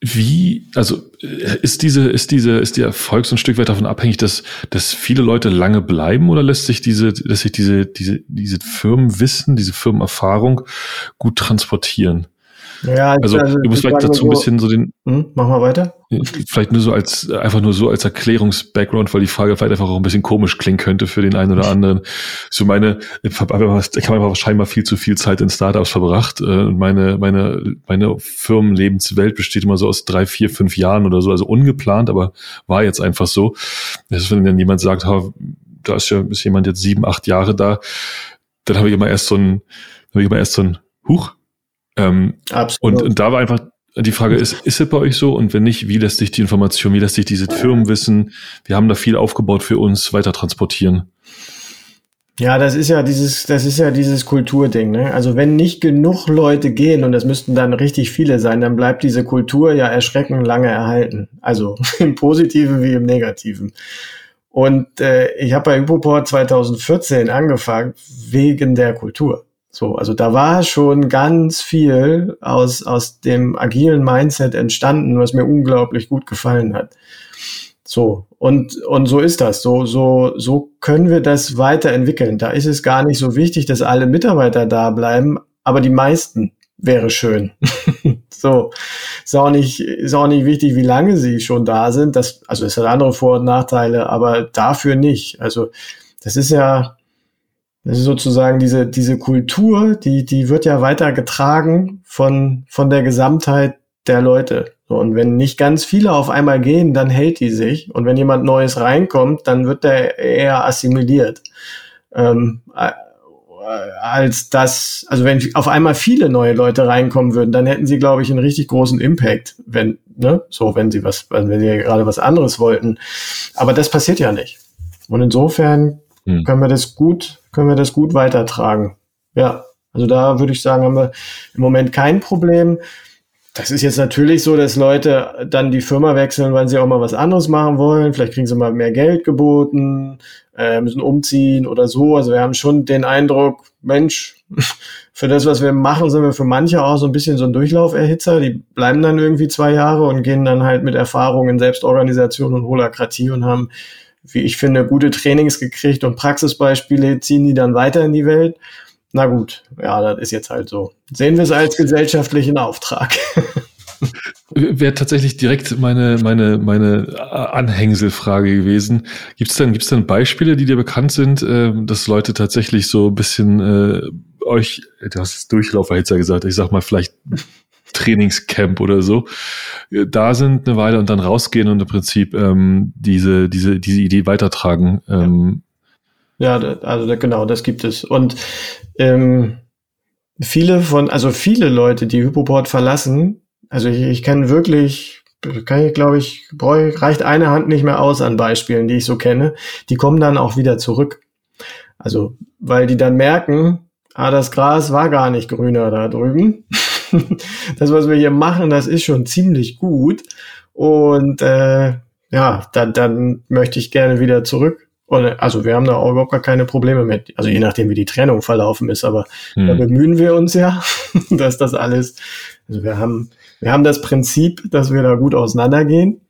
wie, also ist diese, ist diese, ist der Erfolg so ein Stück weit davon abhängig, dass, dass viele Leute lange bleiben oder lässt sich diese, lässt sich diese, diese, diese Firmenwissen, diese Firmenerfahrung gut transportieren? Ja, also, also du musst vielleicht dazu ein bisschen so den. Hm, mach mal weiter. Vielleicht nur so als, einfach nur so als Erklärungsbackground, weil die Frage vielleicht einfach auch ein bisschen komisch klingen könnte für den einen oder anderen. So meine, ich habe einfach, scheinbar viel zu viel Zeit in Startups verbracht. Äh, und meine, meine, meine Firmenlebenswelt besteht immer so aus drei, vier, fünf Jahren oder so, also ungeplant, aber war jetzt einfach so. Das ist, wenn dann jemand sagt, da ist ja, ist jemand jetzt sieben, acht Jahre da, dann habe ich immer erst so ein, habe ich immer erst so ein, Huch, ähm, Absolut. Und, und da war einfach die Frage ist, ist es bei euch so? Und wenn nicht, wie lässt sich die Information, wie lässt sich diese Firmenwissen, wir haben da viel aufgebaut für uns, weiter transportieren? Ja, das ist ja dieses, das ist ja dieses Kulturding, ne? Also wenn nicht genug Leute gehen, und das müssten dann richtig viele sein, dann bleibt diese Kultur ja erschreckend lange erhalten. Also im Positiven wie im Negativen. Und äh, ich habe bei Hypoport 2014 angefangen wegen der Kultur. So, also da war schon ganz viel aus, aus dem agilen Mindset entstanden, was mir unglaublich gut gefallen hat. So, und, und so ist das. So, so, so können wir das weiterentwickeln. Da ist es gar nicht so wichtig, dass alle Mitarbeiter da bleiben, aber die meisten wäre schön. so, ist auch nicht, ist auch nicht wichtig, wie lange sie schon da sind. Das, also es hat andere Vor- und Nachteile, aber dafür nicht. Also, das ist ja, das ist sozusagen diese, diese Kultur, die, die wird ja weiter getragen von, von der Gesamtheit der Leute. Und wenn nicht ganz viele auf einmal gehen, dann hält die sich. Und wenn jemand Neues reinkommt, dann wird der eher assimiliert. Ähm, als das, also wenn auf einmal viele neue Leute reinkommen würden, dann hätten sie, glaube ich, einen richtig großen Impact, wenn, ne, so, wenn sie was, wenn sie gerade was anderes wollten. Aber das passiert ja nicht. Und insofern hm. können wir das gut, können wir das gut weitertragen. Ja, also da würde ich sagen, haben wir im Moment kein Problem. Das ist jetzt natürlich so, dass Leute dann die Firma wechseln, weil sie auch mal was anderes machen wollen. Vielleicht kriegen sie mal mehr Geld geboten, äh, müssen umziehen oder so. Also wir haben schon den Eindruck, Mensch, für das, was wir machen, sind wir für manche auch so ein bisschen so ein Durchlauferhitzer. Die bleiben dann irgendwie zwei Jahre und gehen dann halt mit Erfahrung in Selbstorganisation und Holakratie und haben, wie ich finde, gute Trainings gekriegt und Praxisbeispiele ziehen die dann weiter in die Welt. Na gut, ja, das ist jetzt halt so. Sehen wir es als gesellschaftlichen Auftrag. Wäre tatsächlich direkt meine, meine, meine Anhängselfrage gewesen. Gibt es denn, gibt's denn Beispiele, die dir bekannt sind, äh, dass Leute tatsächlich so ein bisschen äh, euch, du hast Durchlauferhitzer gesagt, ich sag mal vielleicht Trainingscamp oder so, äh, da sind eine Weile und dann rausgehen und im Prinzip ähm, diese, diese, diese Idee weitertragen. Ähm, ja, also genau, das gibt es. Und ähm, viele von, also viele Leute, die Hypoport verlassen, also ich, ich kenne wirklich, kann ich glaube ich, brauche, reicht eine Hand nicht mehr aus an Beispielen, die ich so kenne, die kommen dann auch wieder zurück. Also, weil die dann merken, ah, das Gras war gar nicht grüner da drüben. das, was wir hier machen, das ist schon ziemlich gut. Und äh, ja, dann, dann möchte ich gerne wieder zurück. Also wir haben da auch überhaupt gar keine Probleme mit. Also je nachdem, wie die Trennung verlaufen ist, aber hm. da bemühen wir uns ja, dass das alles, also wir haben, wir haben das Prinzip, dass wir da gut auseinandergehen,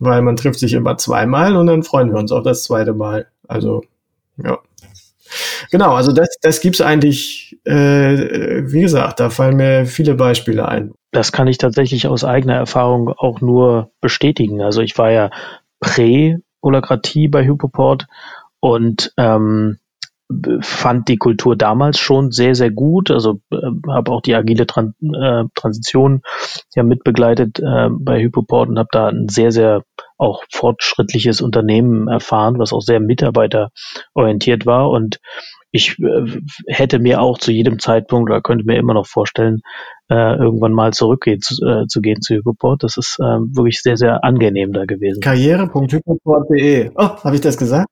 weil man trifft sich immer zweimal und dann freuen wir uns auf das zweite Mal. Also, ja. Genau, also das, das gibt's eigentlich, äh, wie gesagt, da fallen mir viele Beispiele ein. Das kann ich tatsächlich aus eigener Erfahrung auch nur bestätigen. Also ich war ja prä Holokratie bei Hypoport und ähm, fand die Kultur damals schon sehr, sehr gut. Also äh, habe auch die agile Tran äh, Transition ja mitbegleitet äh, bei Hypoport und habe da ein sehr, sehr auch fortschrittliches Unternehmen erfahren, was auch sehr mitarbeiterorientiert war. Und ich äh, hätte mir auch zu jedem Zeitpunkt oder könnte mir immer noch vorstellen, äh, irgendwann mal zurückgehen zu, äh, zu gehen zu Hypoport. Das ist äh, wirklich sehr, sehr angenehm da gewesen. Karriere.hypoport.de. Oh, habe ich das gesagt?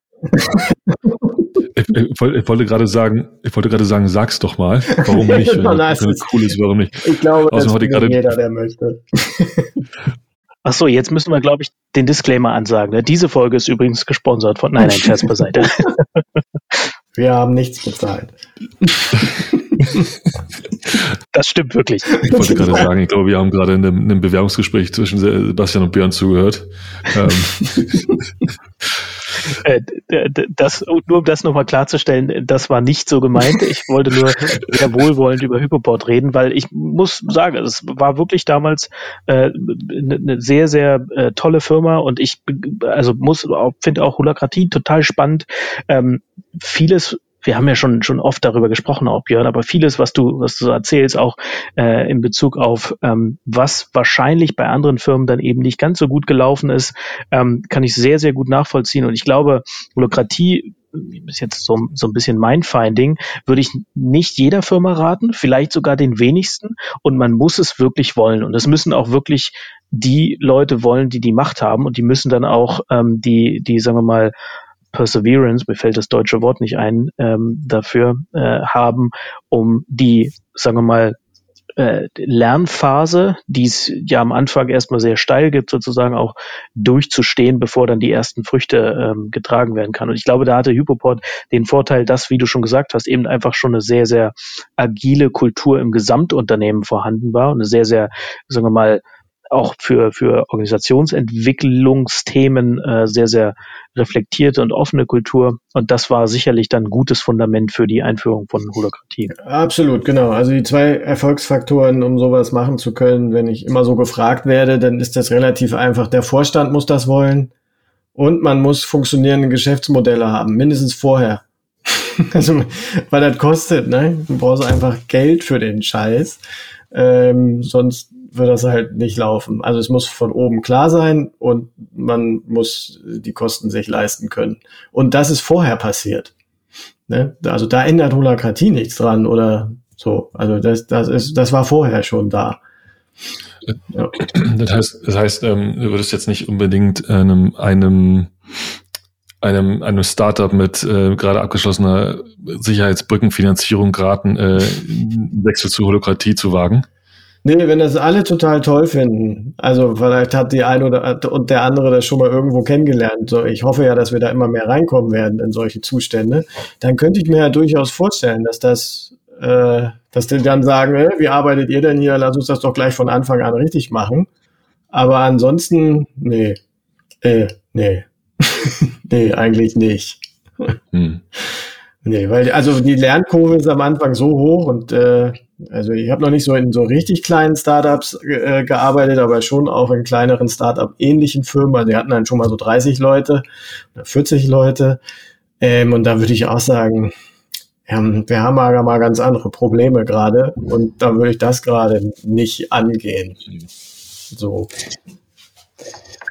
ich, ich, wollte gerade sagen, ich wollte gerade sagen, sag's doch mal, warum nicht? Wenn das cool ist, warum nicht? Ich glaube, das ist jeder, der möchte. Ach so, jetzt müssen wir, glaube ich, den Disclaimer ansagen. Ne? Diese Folge ist übrigens gesponsert von. Nein, nein, Scherz beiseite. Wir haben nichts bezahlt. Das stimmt wirklich. Ich wollte gerade sagen, ich glaube, wir haben gerade in einem, in einem Bewerbungsgespräch zwischen Sebastian und Björn zugehört. Ähm. Äh, das, nur um das nochmal klarzustellen, das war nicht so gemeint. Ich wollte nur sehr wohlwollend über Hypoport reden, weil ich muss sagen, es war wirklich damals äh, eine sehr, sehr äh, tolle Firma und ich also muss finde auch Holakratie total spannend. Ähm, vieles wir haben ja schon schon oft darüber gesprochen, auch Björn, aber vieles, was du was du erzählst, auch äh, in Bezug auf ähm, was wahrscheinlich bei anderen Firmen dann eben nicht ganz so gut gelaufen ist, ähm, kann ich sehr sehr gut nachvollziehen. Und ich glaube, Holokratie ist jetzt so, so ein bisschen mein Finding, würde ich nicht jeder Firma raten, vielleicht sogar den wenigsten. Und man muss es wirklich wollen. Und es müssen auch wirklich die Leute wollen, die die Macht haben. Und die müssen dann auch ähm, die, die, sagen wir mal, Perseverance, mir fällt das deutsche Wort nicht ein, ähm, dafür äh, haben, um die, sagen wir mal, äh, Lernphase, die es ja am Anfang erstmal sehr steil gibt, sozusagen auch durchzustehen, bevor dann die ersten Früchte ähm, getragen werden kann. Und ich glaube, da hatte Hypoport den Vorteil, dass, wie du schon gesagt hast, eben einfach schon eine sehr, sehr agile Kultur im Gesamtunternehmen vorhanden war und eine sehr, sehr, sagen wir mal, auch für, für Organisationsentwicklungsthemen äh, sehr, sehr reflektierte und offene Kultur. Und das war sicherlich dann ein gutes Fundament für die Einführung von Holokratie. Absolut, genau. Also die zwei Erfolgsfaktoren, um sowas machen zu können, wenn ich immer so gefragt werde, dann ist das relativ einfach. Der Vorstand muss das wollen und man muss funktionierende Geschäftsmodelle haben, mindestens vorher. also, weil das kostet, ne? Du brauchst einfach Geld für den Scheiß. Ähm, sonst wird das halt nicht laufen. Also es muss von oben klar sein und man muss die Kosten sich leisten können. Und das ist vorher passiert. Ne? Also da ändert Holakratie nichts dran oder so. Also das, das ist, das war vorher schon da. Ja. Das heißt, das heißt, ähm, du würdest jetzt nicht unbedingt einem, einem einem, einem Startup mit äh, gerade abgeschlossener Sicherheitsbrückenfinanzierung raten, äh, Wechsel zu Holokratie zu wagen? Nee, wenn das alle total toll finden. Also vielleicht hat die eine oder und der andere das schon mal irgendwo kennengelernt. So, ich hoffe ja, dass wir da immer mehr reinkommen werden in solche Zustände. Dann könnte ich mir ja durchaus vorstellen, dass das, äh, dass die dann sagen, äh, wie arbeitet ihr denn hier? Lass uns das doch gleich von Anfang an richtig machen. Aber ansonsten, nee, äh, nee, nee, eigentlich nicht. Hm. Nee, weil also die Lernkurve ist am Anfang so hoch und äh, also ich habe noch nicht so in so richtig kleinen Startups äh, gearbeitet, aber schon auch in kleineren Startup-ähnlichen Firmen. Also die hatten dann schon mal so 30 Leute oder 40 Leute. Ähm, und da würde ich auch sagen, ähm, wir haben aber mal ganz andere Probleme gerade und da würde ich das gerade nicht angehen. So.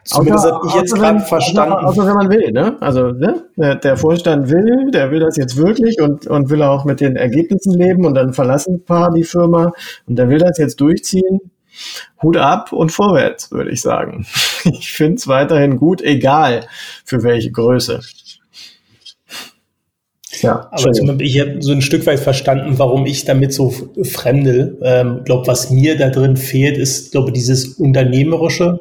Zumindest habe ich jetzt gerade verstanden. Also wenn man will, ne? Also ne? Der, der, Vorstand will, der will das jetzt wirklich und, und will auch mit den Ergebnissen leben und dann verlassen ein paar die Firma und der will das jetzt durchziehen. Hut ab und vorwärts, würde ich sagen. Ich finde es weiterhin gut, egal für welche Größe. Ja, aber ich habe so ein Stück weit verstanden, warum ich damit so fremdel. Ähm, glaube, was mir da drin fehlt, ist, glaube dieses unternehmerische,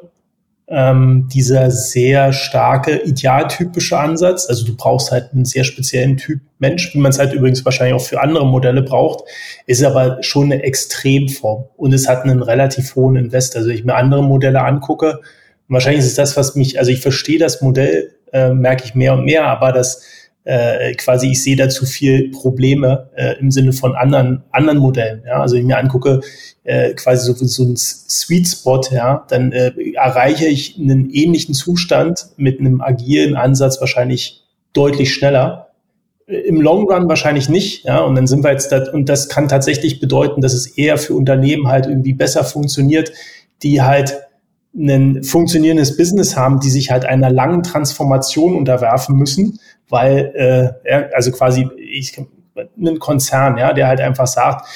ähm, dieser sehr starke idealtypische Ansatz. Also du brauchst halt einen sehr speziellen Typ Mensch, wie man es halt übrigens wahrscheinlich auch für andere Modelle braucht, ist aber schon eine Extremform und es hat einen relativ hohen Invest. Also ich mir andere Modelle angucke, wahrscheinlich ist das, was mich, also ich verstehe das Modell, äh, merke ich mehr und mehr, aber das äh, quasi ich sehe da zu viel Probleme äh, im Sinne von anderen anderen Modellen. Ja? Also wenn ich mir angucke, äh, quasi so, so ein Sweet Spot, ja, dann äh, erreiche ich einen ähnlichen Zustand mit einem agilen Ansatz wahrscheinlich deutlich schneller. Im Long Run wahrscheinlich nicht, ja, und dann sind wir jetzt da, und das kann tatsächlich bedeuten, dass es eher für Unternehmen halt irgendwie besser funktioniert, die halt ein funktionierendes Business haben, die sich halt einer langen Transformation unterwerfen müssen, weil äh, also quasi ich, ein Konzern, ja, der halt einfach sagt,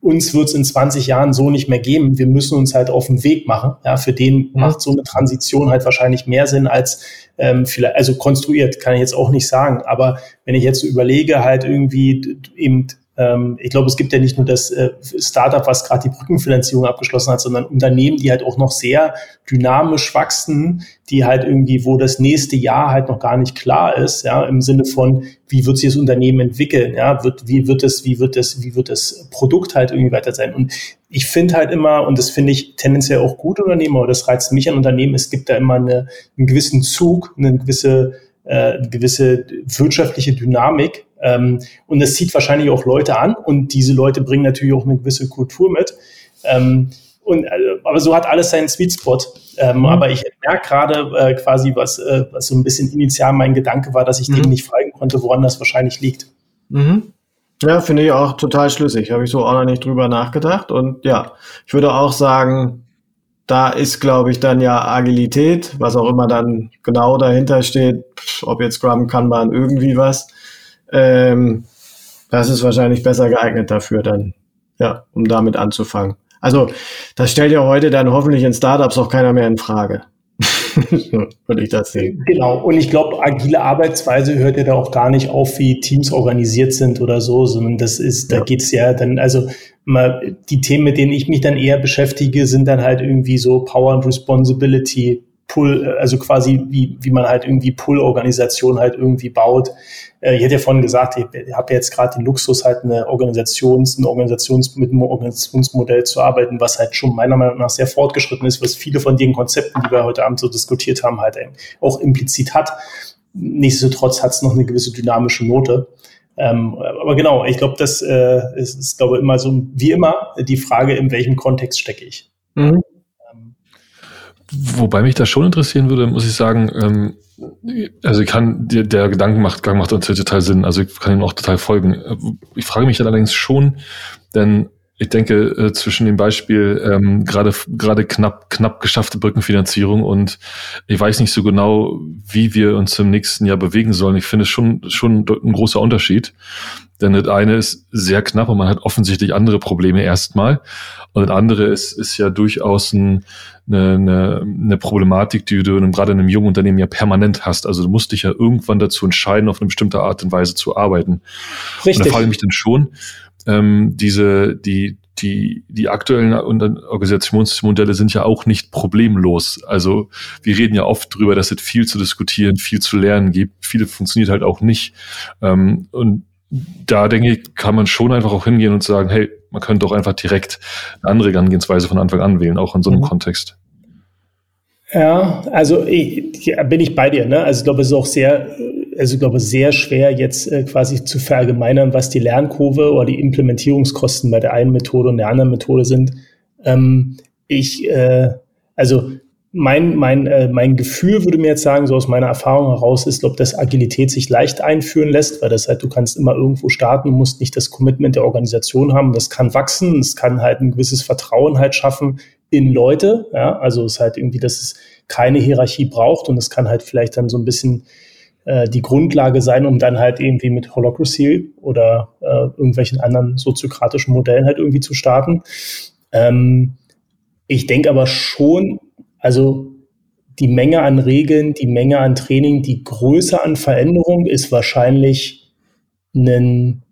uns wird es in 20 Jahren so nicht mehr geben. Wir müssen uns halt auf den Weg machen. Ja, für den mhm. macht so eine Transition halt wahrscheinlich mehr Sinn als ähm, vielleicht, also konstruiert, kann ich jetzt auch nicht sagen. Aber wenn ich jetzt so überlege, halt irgendwie eben ähm, ich glaube, es gibt ja nicht nur das äh, Startup, was gerade die Brückenfinanzierung abgeschlossen hat, sondern Unternehmen, die halt auch noch sehr dynamisch wachsen, die halt irgendwie, wo das nächste Jahr halt noch gar nicht klar ist, ja, im Sinne von, wie wird sich das Unternehmen entwickeln, ja, wird, wie wird es, wie wird es, wie wird das Produkt halt irgendwie weiter sein? Und ich finde halt immer, und das finde ich tendenziell auch gut Unternehmen, aber das reizt mich an Unternehmen, es gibt da immer eine, einen gewissen Zug, eine gewisse, äh, gewisse wirtschaftliche Dynamik, ähm, und das zieht wahrscheinlich auch Leute an und diese Leute bringen natürlich auch eine gewisse Kultur mit. Ähm, und, äh, aber so hat alles seinen Sweet Spot. Ähm, mhm. Aber ich merke gerade äh, quasi, was, äh, was so ein bisschen initial mein Gedanke war, dass ich mhm. dem nicht folgen konnte, woran das wahrscheinlich liegt. Mhm. Ja, finde ich auch total schlüssig. Habe ich so auch noch nicht drüber nachgedacht. Und ja, ich würde auch sagen, da ist, glaube ich, dann ja Agilität, was auch immer dann genau dahinter steht, ob jetzt Scrum, Kanban, irgendwie was, ähm, das ist wahrscheinlich besser geeignet dafür dann, ja, um damit anzufangen. Also, das stellt ja heute dann hoffentlich in Startups auch keiner mehr in Frage. würde ich das sehen. Genau. Und ich glaube, agile Arbeitsweise hört ja da auch gar nicht auf, wie Teams organisiert sind oder so, sondern das ist, da ja. geht's ja dann, also mal, die Themen, mit denen ich mich dann eher beschäftige, sind dann halt irgendwie so Power and Responsibility, Pull, also quasi wie, wie man halt irgendwie Pull-Organisation halt irgendwie baut. Äh, ich hätte ja vorhin gesagt, ich habe jetzt gerade den Luxus, halt eine Organisations, eine Organisations, mit einem Organisationsmodell zu arbeiten, was halt schon meiner Meinung nach sehr fortgeschritten ist, was viele von den Konzepten, die wir heute Abend so diskutiert haben, halt auch implizit hat. Nichtsdestotrotz hat es noch eine gewisse dynamische Note. Ähm, aber genau, ich glaube, das äh, ist, ist, glaube immer so wie immer die Frage, in welchem Kontext stecke ich. Mhm. Wobei mich das schon interessieren würde, muss ich sagen, ähm, also ich kann, der, der Gedankengang macht uns total Sinn, also ich kann ihm auch total folgen. Ich frage mich allerdings schon, denn ich denke, äh, zwischen dem Beispiel ähm, gerade gerade knapp knapp geschaffte Brückenfinanzierung und ich weiß nicht so genau, wie wir uns im nächsten Jahr bewegen sollen. Ich finde es schon schon ein großer Unterschied, denn das eine ist sehr knapp und man hat offensichtlich andere Probleme erstmal und das andere ist ist ja durchaus ein, eine, eine, eine Problematik, die du in, gerade in einem jungen Unternehmen ja permanent hast. Also du musst dich ja irgendwann dazu entscheiden, auf eine bestimmte Art und Weise zu arbeiten. Richtig. Und da frage ich mich dann schon ähm, diese, die, die, die aktuellen Organisationsmodelle sind ja auch nicht problemlos. Also wir reden ja oft drüber, dass es viel zu diskutieren, viel zu lernen gibt. Viele funktioniert halt auch nicht. Ähm, und da denke ich, kann man schon einfach auch hingehen und sagen, hey, man könnte doch einfach direkt eine andere Herangehensweise von Anfang an wählen, auch in so einem mhm. Kontext. Ja, also ich, bin ich bei dir. Ne? Also ich glaube, es ist auch sehr also ich glaube, sehr schwer jetzt äh, quasi zu verallgemeinern, was die Lernkurve oder die Implementierungskosten bei der einen Methode und der anderen Methode sind. Ähm, ich, äh, also mein, mein, äh, mein Gefühl würde mir jetzt sagen, so aus meiner Erfahrung heraus ist, glaube dass Agilität sich leicht einführen lässt, weil das halt, du kannst immer irgendwo starten, musst nicht das Commitment der Organisation haben. Das kann wachsen, es kann halt ein gewisses Vertrauen halt schaffen in Leute. Ja, also es ist halt irgendwie, dass es keine Hierarchie braucht und es kann halt vielleicht dann so ein bisschen äh, die Grundlage sein, um dann halt irgendwie mit Holocracy oder äh, irgendwelchen anderen soziokratischen Modellen halt irgendwie zu starten. Ähm, ich denke aber schon, also die Menge an Regeln, die Menge an Training, die Größe an Veränderung ist wahrscheinlich ein,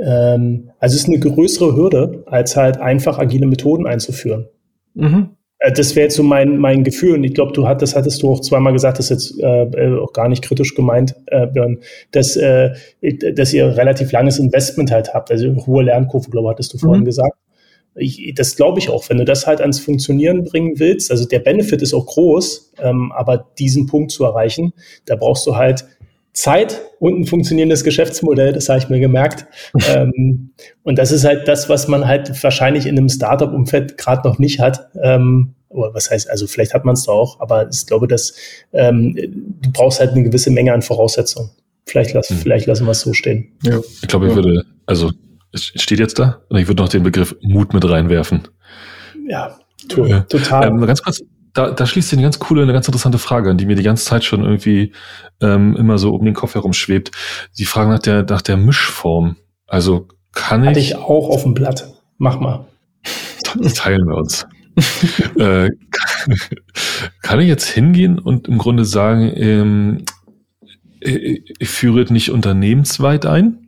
ähm, also es ist eine größere Hürde, als halt einfach agile Methoden einzuführen. Mhm. Äh, das wäre jetzt so mein, mein Gefühl. Und ich glaube, du hat, das hattest du auch zweimal gesagt, das ist jetzt äh, äh, auch gar nicht kritisch gemeint, äh, Björn, dass, äh, dass ihr relativ langes Investment halt habt. Also hohe Lernkurve, glaube ich, hattest du vorhin mhm. gesagt. Ich, das glaube ich auch, wenn du das halt ans Funktionieren bringen willst. Also der Benefit ist auch groß, ähm, aber diesen Punkt zu erreichen, da brauchst du halt Zeit und ein funktionierendes Geschäftsmodell, das habe ich mir gemerkt. ähm, und das ist halt das, was man halt wahrscheinlich in einem Startup-Umfeld gerade noch nicht hat. Ähm, oder was heißt, also vielleicht hat man es da auch, aber ich glaube, dass ähm, du brauchst halt eine gewisse Menge an Voraussetzungen. Vielleicht, lass, hm. vielleicht lassen wir es so stehen. Ja. Ich glaube, ich würde, also steht jetzt da und ich würde noch den Begriff Mut mit reinwerfen. Ja, total. Ähm, ganz kurz, da, da schließt sich eine ganz coole, eine ganz interessante Frage an, die mir die ganze Zeit schon irgendwie ähm, immer so um den Kopf herum schwebt. Die Frage nach der, nach der Mischform. Also kann ich. Hatte ich auch auf dem Blatt. Mach mal. Das teilen wir uns. äh, kann ich jetzt hingehen und im Grunde sagen, ähm, ich führe nicht unternehmensweit ein?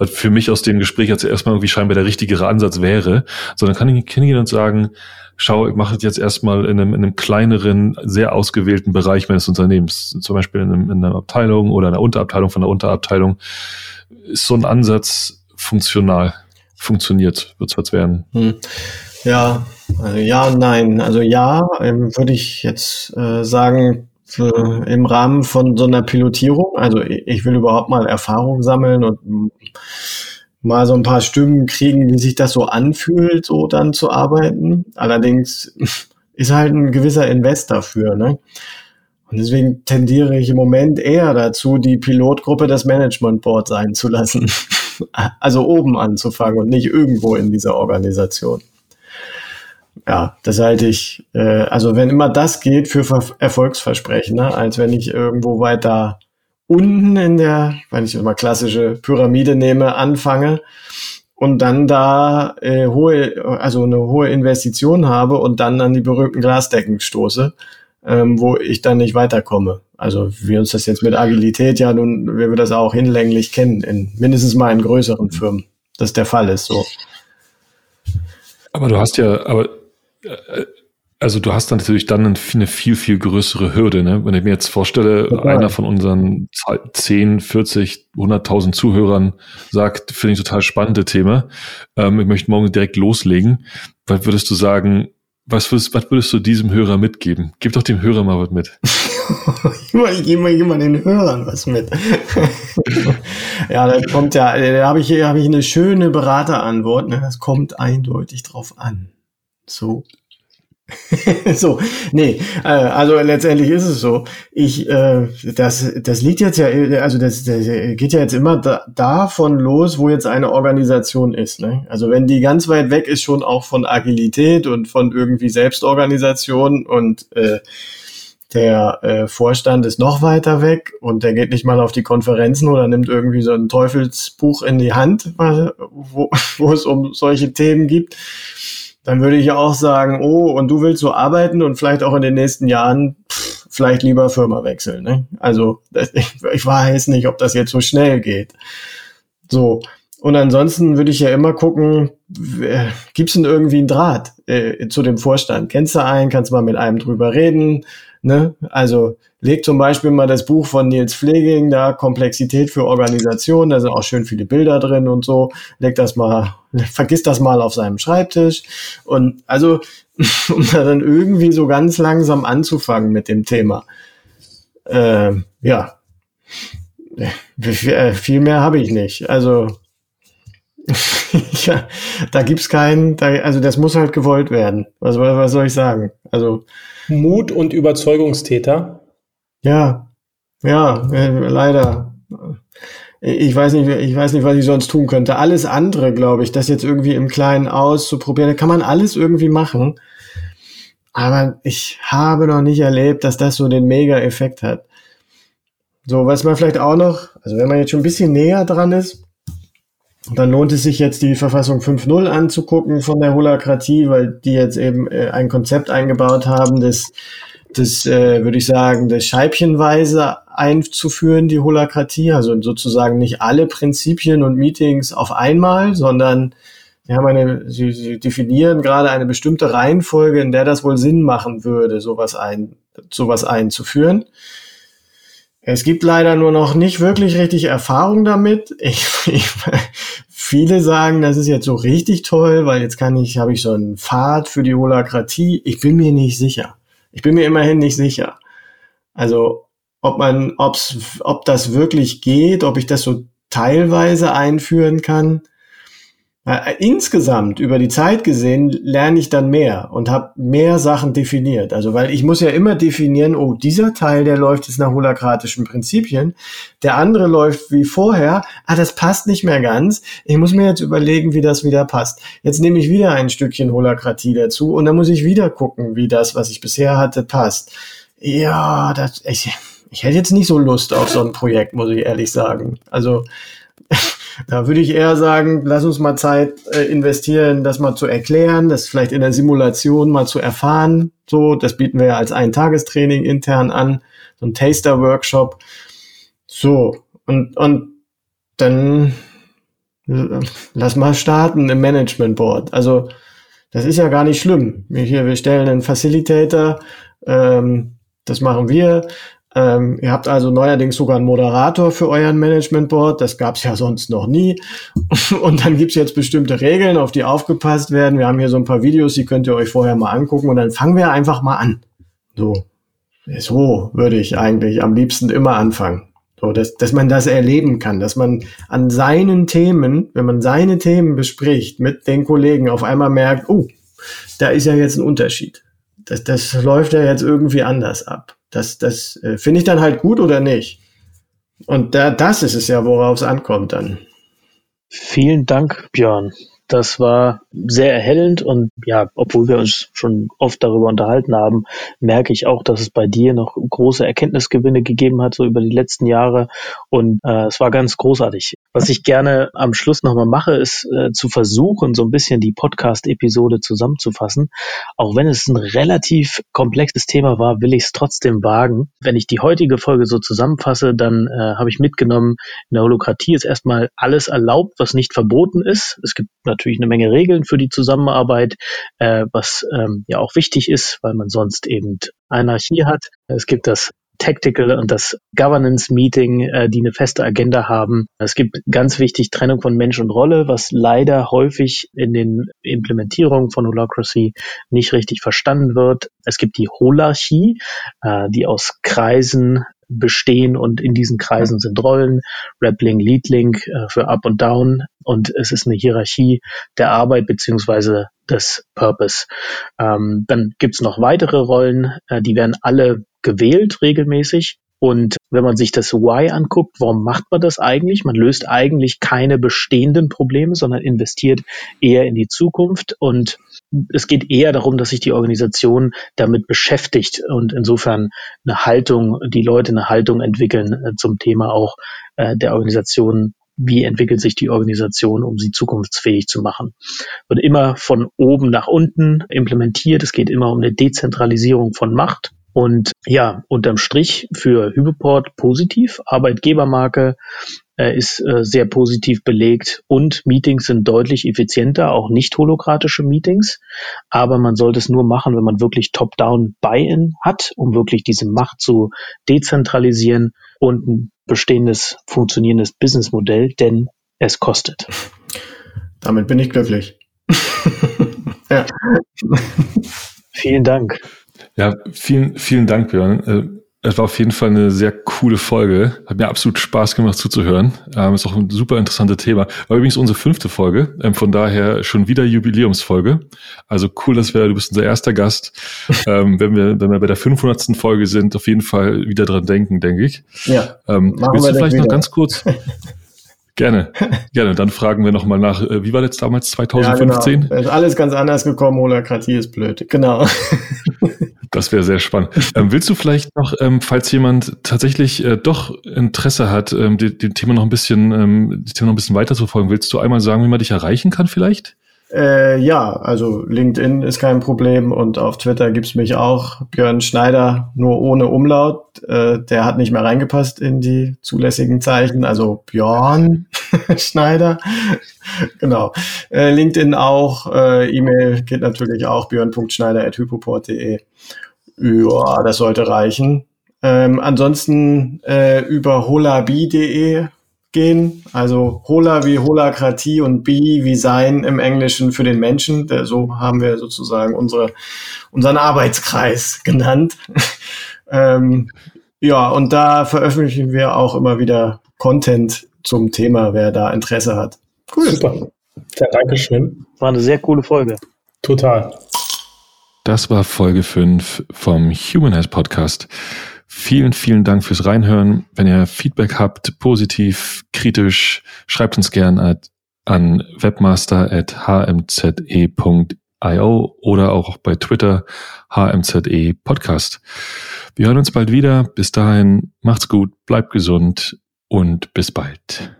Was für mich aus dem Gespräch jetzt erstmal irgendwie scheinbar der richtigere Ansatz wäre, sondern kann ich hingehen und sagen, schau, ich mache es jetzt erstmal in einem, in einem kleineren, sehr ausgewählten Bereich meines Unternehmens, zum Beispiel in, einem, in einer Abteilung oder einer Unterabteilung von einer Unterabteilung, ist so ein Ansatz funktional, funktioniert, wird es werden. Hm. Ja, also ja nein. Also ja, ähm, würde ich jetzt äh, sagen, für, im Rahmen von so einer Pilotierung, also ich will überhaupt mal Erfahrung sammeln und mal so ein paar Stimmen kriegen, wie sich das so anfühlt, so dann zu arbeiten. Allerdings ist halt ein gewisser Invest dafür, ne? Und deswegen tendiere ich im Moment eher dazu, die Pilotgruppe des Management Board sein zu lassen. also oben anzufangen und nicht irgendwo in dieser Organisation. Ja, das halte ich, äh, also wenn immer das geht für Erfolgsversprechen, ne? als wenn ich irgendwo weiter unten in der, wenn ich immer klassische Pyramide nehme, anfange und dann da äh, hohe, also eine hohe Investition habe und dann an die berühmten Glasdecken stoße, ähm, wo ich dann nicht weiterkomme. Also wie uns das jetzt mit Agilität ja nun, wie wir das auch hinlänglich kennen, in mindestens mal in größeren Firmen, das der Fall ist. So. Aber du hast ja, aber also du hast dann natürlich dann eine viel, viel größere Hürde. Ne? Wenn ich mir jetzt vorstelle, Total. einer von unseren 10, 40, 100.000 Zuhörern sagt, finde ich total spannende Thema, ähm, ich möchte morgen direkt loslegen. Was würdest du sagen, was würdest, was würdest du diesem Hörer mitgeben? Gib doch dem Hörer mal was mit. ich gebe mal, geb mal den Hörern was mit. ja, da kommt ja, da habe ich, hab ich eine schöne Beraterantwort. Ne? Das kommt eindeutig drauf an. So so, nee, äh, also letztendlich ist es so. Ich, äh, das, das liegt jetzt ja, also das, das geht ja jetzt immer da, davon los, wo jetzt eine Organisation ist. Ne? Also wenn die ganz weit weg ist, schon auch von Agilität und von irgendwie Selbstorganisation und äh, der äh, Vorstand ist noch weiter weg und der geht nicht mal auf die Konferenzen oder nimmt irgendwie so ein Teufelsbuch in die Hand, wo, wo es um solche Themen gibt dann würde ich auch sagen, oh, und du willst so arbeiten und vielleicht auch in den nächsten Jahren pff, vielleicht lieber Firma wechseln. Ne? Also das, ich, ich weiß nicht, ob das jetzt so schnell geht. So. Und ansonsten würde ich ja immer gucken, gibt es denn irgendwie einen Draht äh, zu dem Vorstand? Kennst du einen? Kannst du mal mit einem drüber reden? Ne? Also leg zum Beispiel mal das Buch von Nils Pfleging, da Komplexität für Organisation, da sind auch schön viele Bilder drin und so. Leg das mal, vergiss das mal auf seinem Schreibtisch. Und also, um da dann irgendwie so ganz langsam anzufangen mit dem Thema. Äh, ja. Äh, viel mehr habe ich nicht. Also ja, da gibt's keinen, da, also das muss halt gewollt werden. Was, was soll ich sagen? Also Mut und Überzeugungstäter. Ja, ja, äh, leider. Ich weiß nicht, ich weiß nicht, was ich sonst tun könnte. Alles andere, glaube ich, das jetzt irgendwie im Kleinen auszuprobieren, kann man alles irgendwie machen. Aber ich habe noch nicht erlebt, dass das so den Mega-Effekt hat. So, was man vielleicht auch noch, also wenn man jetzt schon ein bisschen näher dran ist, dann lohnt es sich jetzt die Verfassung 5.0 anzugucken von der Holakratie, weil die jetzt eben äh, ein Konzept eingebaut haben, das, das äh, würde ich sagen, das scheibchenweise einzuführen, die Holakratie, also sozusagen nicht alle Prinzipien und Meetings auf einmal, sondern sie haben eine, sie, sie definieren gerade eine bestimmte Reihenfolge, in der das wohl Sinn machen würde, sowas ein, sowas einzuführen. Es gibt leider nur noch nicht wirklich richtig Erfahrung damit. Ich, ich, viele sagen, das ist jetzt so richtig toll, weil jetzt kann ich, habe ich so einen Pfad für die Holakratie. Ich bin mir nicht sicher. Ich bin mir immerhin nicht sicher. Also, ob man, ob's, ob das wirklich geht, ob ich das so teilweise einführen kann. Insgesamt über die Zeit gesehen lerne ich dann mehr und habe mehr Sachen definiert. Also weil ich muss ja immer definieren, oh, dieser Teil, der läuft jetzt nach holakratischen Prinzipien, der andere läuft wie vorher, ah, das passt nicht mehr ganz. Ich muss mir jetzt überlegen, wie das wieder passt. Jetzt nehme ich wieder ein Stückchen Holakratie dazu und dann muss ich wieder gucken, wie das, was ich bisher hatte, passt. Ja, das, ich, ich hätte jetzt nicht so Lust auf so ein Projekt, muss ich ehrlich sagen. Also Da würde ich eher sagen, lass uns mal Zeit äh, investieren, das mal zu erklären, das vielleicht in der Simulation mal zu erfahren. So, das bieten wir ja als Ein-Tagestraining intern an, so ein Taster-Workshop. So, und, und dann äh, lass mal starten im Management Board. Also, das ist ja gar nicht schlimm. Wir hier, wir stellen einen Facilitator, ähm, das machen wir. Ähm, ihr habt also neuerdings sogar einen Moderator für euren Management Board. Das gab es ja sonst noch nie. Und dann gibt's jetzt bestimmte Regeln, auf die aufgepasst werden. Wir haben hier so ein paar Videos, die könnt ihr euch vorher mal angucken. Und dann fangen wir einfach mal an. So, so würde ich eigentlich am liebsten immer anfangen. So, dass, dass man das erleben kann, dass man an seinen Themen, wenn man seine Themen bespricht mit den Kollegen, auf einmal merkt, oh, da ist ja jetzt ein Unterschied. Das, das läuft ja jetzt irgendwie anders ab. Das, das äh, finde ich dann halt gut oder nicht. Und da, das ist es ja, worauf es ankommt dann. Vielen Dank, Björn. Das war sehr erhellend und ja, obwohl wir uns schon oft darüber unterhalten haben, merke ich auch, dass es bei dir noch große Erkenntnisgewinne gegeben hat, so über die letzten Jahre. Und äh, es war ganz großartig. Was ich gerne am Schluss nochmal mache, ist äh, zu versuchen, so ein bisschen die Podcast-Episode zusammenzufassen. Auch wenn es ein relativ komplexes Thema war, will ich es trotzdem wagen. Wenn ich die heutige Folge so zusammenfasse, dann äh, habe ich mitgenommen, in der Holokratie ist erstmal alles erlaubt, was nicht verboten ist. Es gibt natürlich eine Menge Regeln für die Zusammenarbeit, äh, was ähm, ja auch wichtig ist, weil man sonst eben Anarchie hat. Es gibt das Tactical und das Governance Meeting, äh, die eine feste Agenda haben. Es gibt ganz wichtig Trennung von Mensch und Rolle, was leider häufig in den Implementierungen von Holacracy nicht richtig verstanden wird. Es gibt die Holarchie, äh, die aus Kreisen bestehen und in diesen Kreisen sind Rollen, Rappling, Leadlink äh, für Up und Down und es ist eine Hierarchie der Arbeit beziehungsweise des Purpose. Ähm, dann gibt's noch weitere Rollen, äh, die werden alle gewählt regelmäßig und wenn man sich das Why anguckt, warum macht man das eigentlich? Man löst eigentlich keine bestehenden Probleme, sondern investiert eher in die Zukunft. Und es geht eher darum, dass sich die Organisation damit beschäftigt und insofern eine Haltung, die Leute eine Haltung entwickeln äh, zum Thema auch äh, der Organisation wie entwickelt sich die Organisation, um sie zukunftsfähig zu machen. Wird immer von oben nach unten implementiert. Es geht immer um eine Dezentralisierung von Macht. Und ja, unterm Strich für Hypoport positiv. Arbeitgebermarke äh, ist äh, sehr positiv belegt und Meetings sind deutlich effizienter, auch nicht holokratische Meetings. Aber man sollte es nur machen, wenn man wirklich Top-Down Buy-in hat, um wirklich diese Macht zu dezentralisieren und ein bestehendes, funktionierendes Businessmodell, denn es kostet. Damit bin ich glücklich. ja. Vielen Dank. Ja, vielen, vielen Dank, Björn. Äh, es war auf jeden Fall eine sehr coole Folge. Hat mir absolut Spaß gemacht zuzuhören. Ähm, ist auch ein super interessantes Thema. War übrigens unsere fünfte Folge. Ähm, von daher schon wieder Jubiläumsfolge. Also cool, dass wir, du bist unser erster Gast. ähm, wenn wir, wenn wir bei der 500. Folge sind, auf jeden Fall wieder dran denken, denke ich. Ja. Ähm, willst du vielleicht noch ganz kurz Gerne, gerne. Dann fragen wir nochmal nach, äh, wie war das damals 2015? Ja, genau. Ist alles ganz anders gekommen, Holokratie ist blöd. Genau. Das wäre sehr spannend. Ähm, willst du vielleicht noch, ähm, falls jemand tatsächlich äh, doch Interesse hat, ähm, die Thema noch ein bisschen, ähm, Thema noch ein bisschen weiter zu verfolgen, willst du einmal sagen, wie man dich erreichen kann vielleicht? Äh, ja, also LinkedIn ist kein Problem und auf Twitter gibt's mich auch. Björn Schneider, nur ohne Umlaut. Äh, der hat nicht mehr reingepasst in die zulässigen Zeichen. Also Björn Schneider. genau. Äh, LinkedIn auch. Äh, E-Mail geht natürlich auch björn.schneider.hypoport.de. Ja, das sollte reichen. Ähm, ansonsten äh, über holabi.de gehen. Also Hola wie Holakratie und Be wie Sein im Englischen für den Menschen. So haben wir sozusagen unsere, unseren Arbeitskreis genannt. ähm, ja, und da veröffentlichen wir auch immer wieder Content zum Thema, wer da Interesse hat. Cool. Super. Ja, Dankeschön. War eine sehr coole Folge. Total. Das war Folge 5 vom Human Health Podcast. Vielen, vielen Dank fürs Reinhören. Wenn ihr Feedback habt, positiv, kritisch, schreibt uns gern an webmaster.hmze.io oder auch bei Twitter hmze Podcast. Wir hören uns bald wieder. Bis dahin, macht's gut, bleibt gesund und bis bald.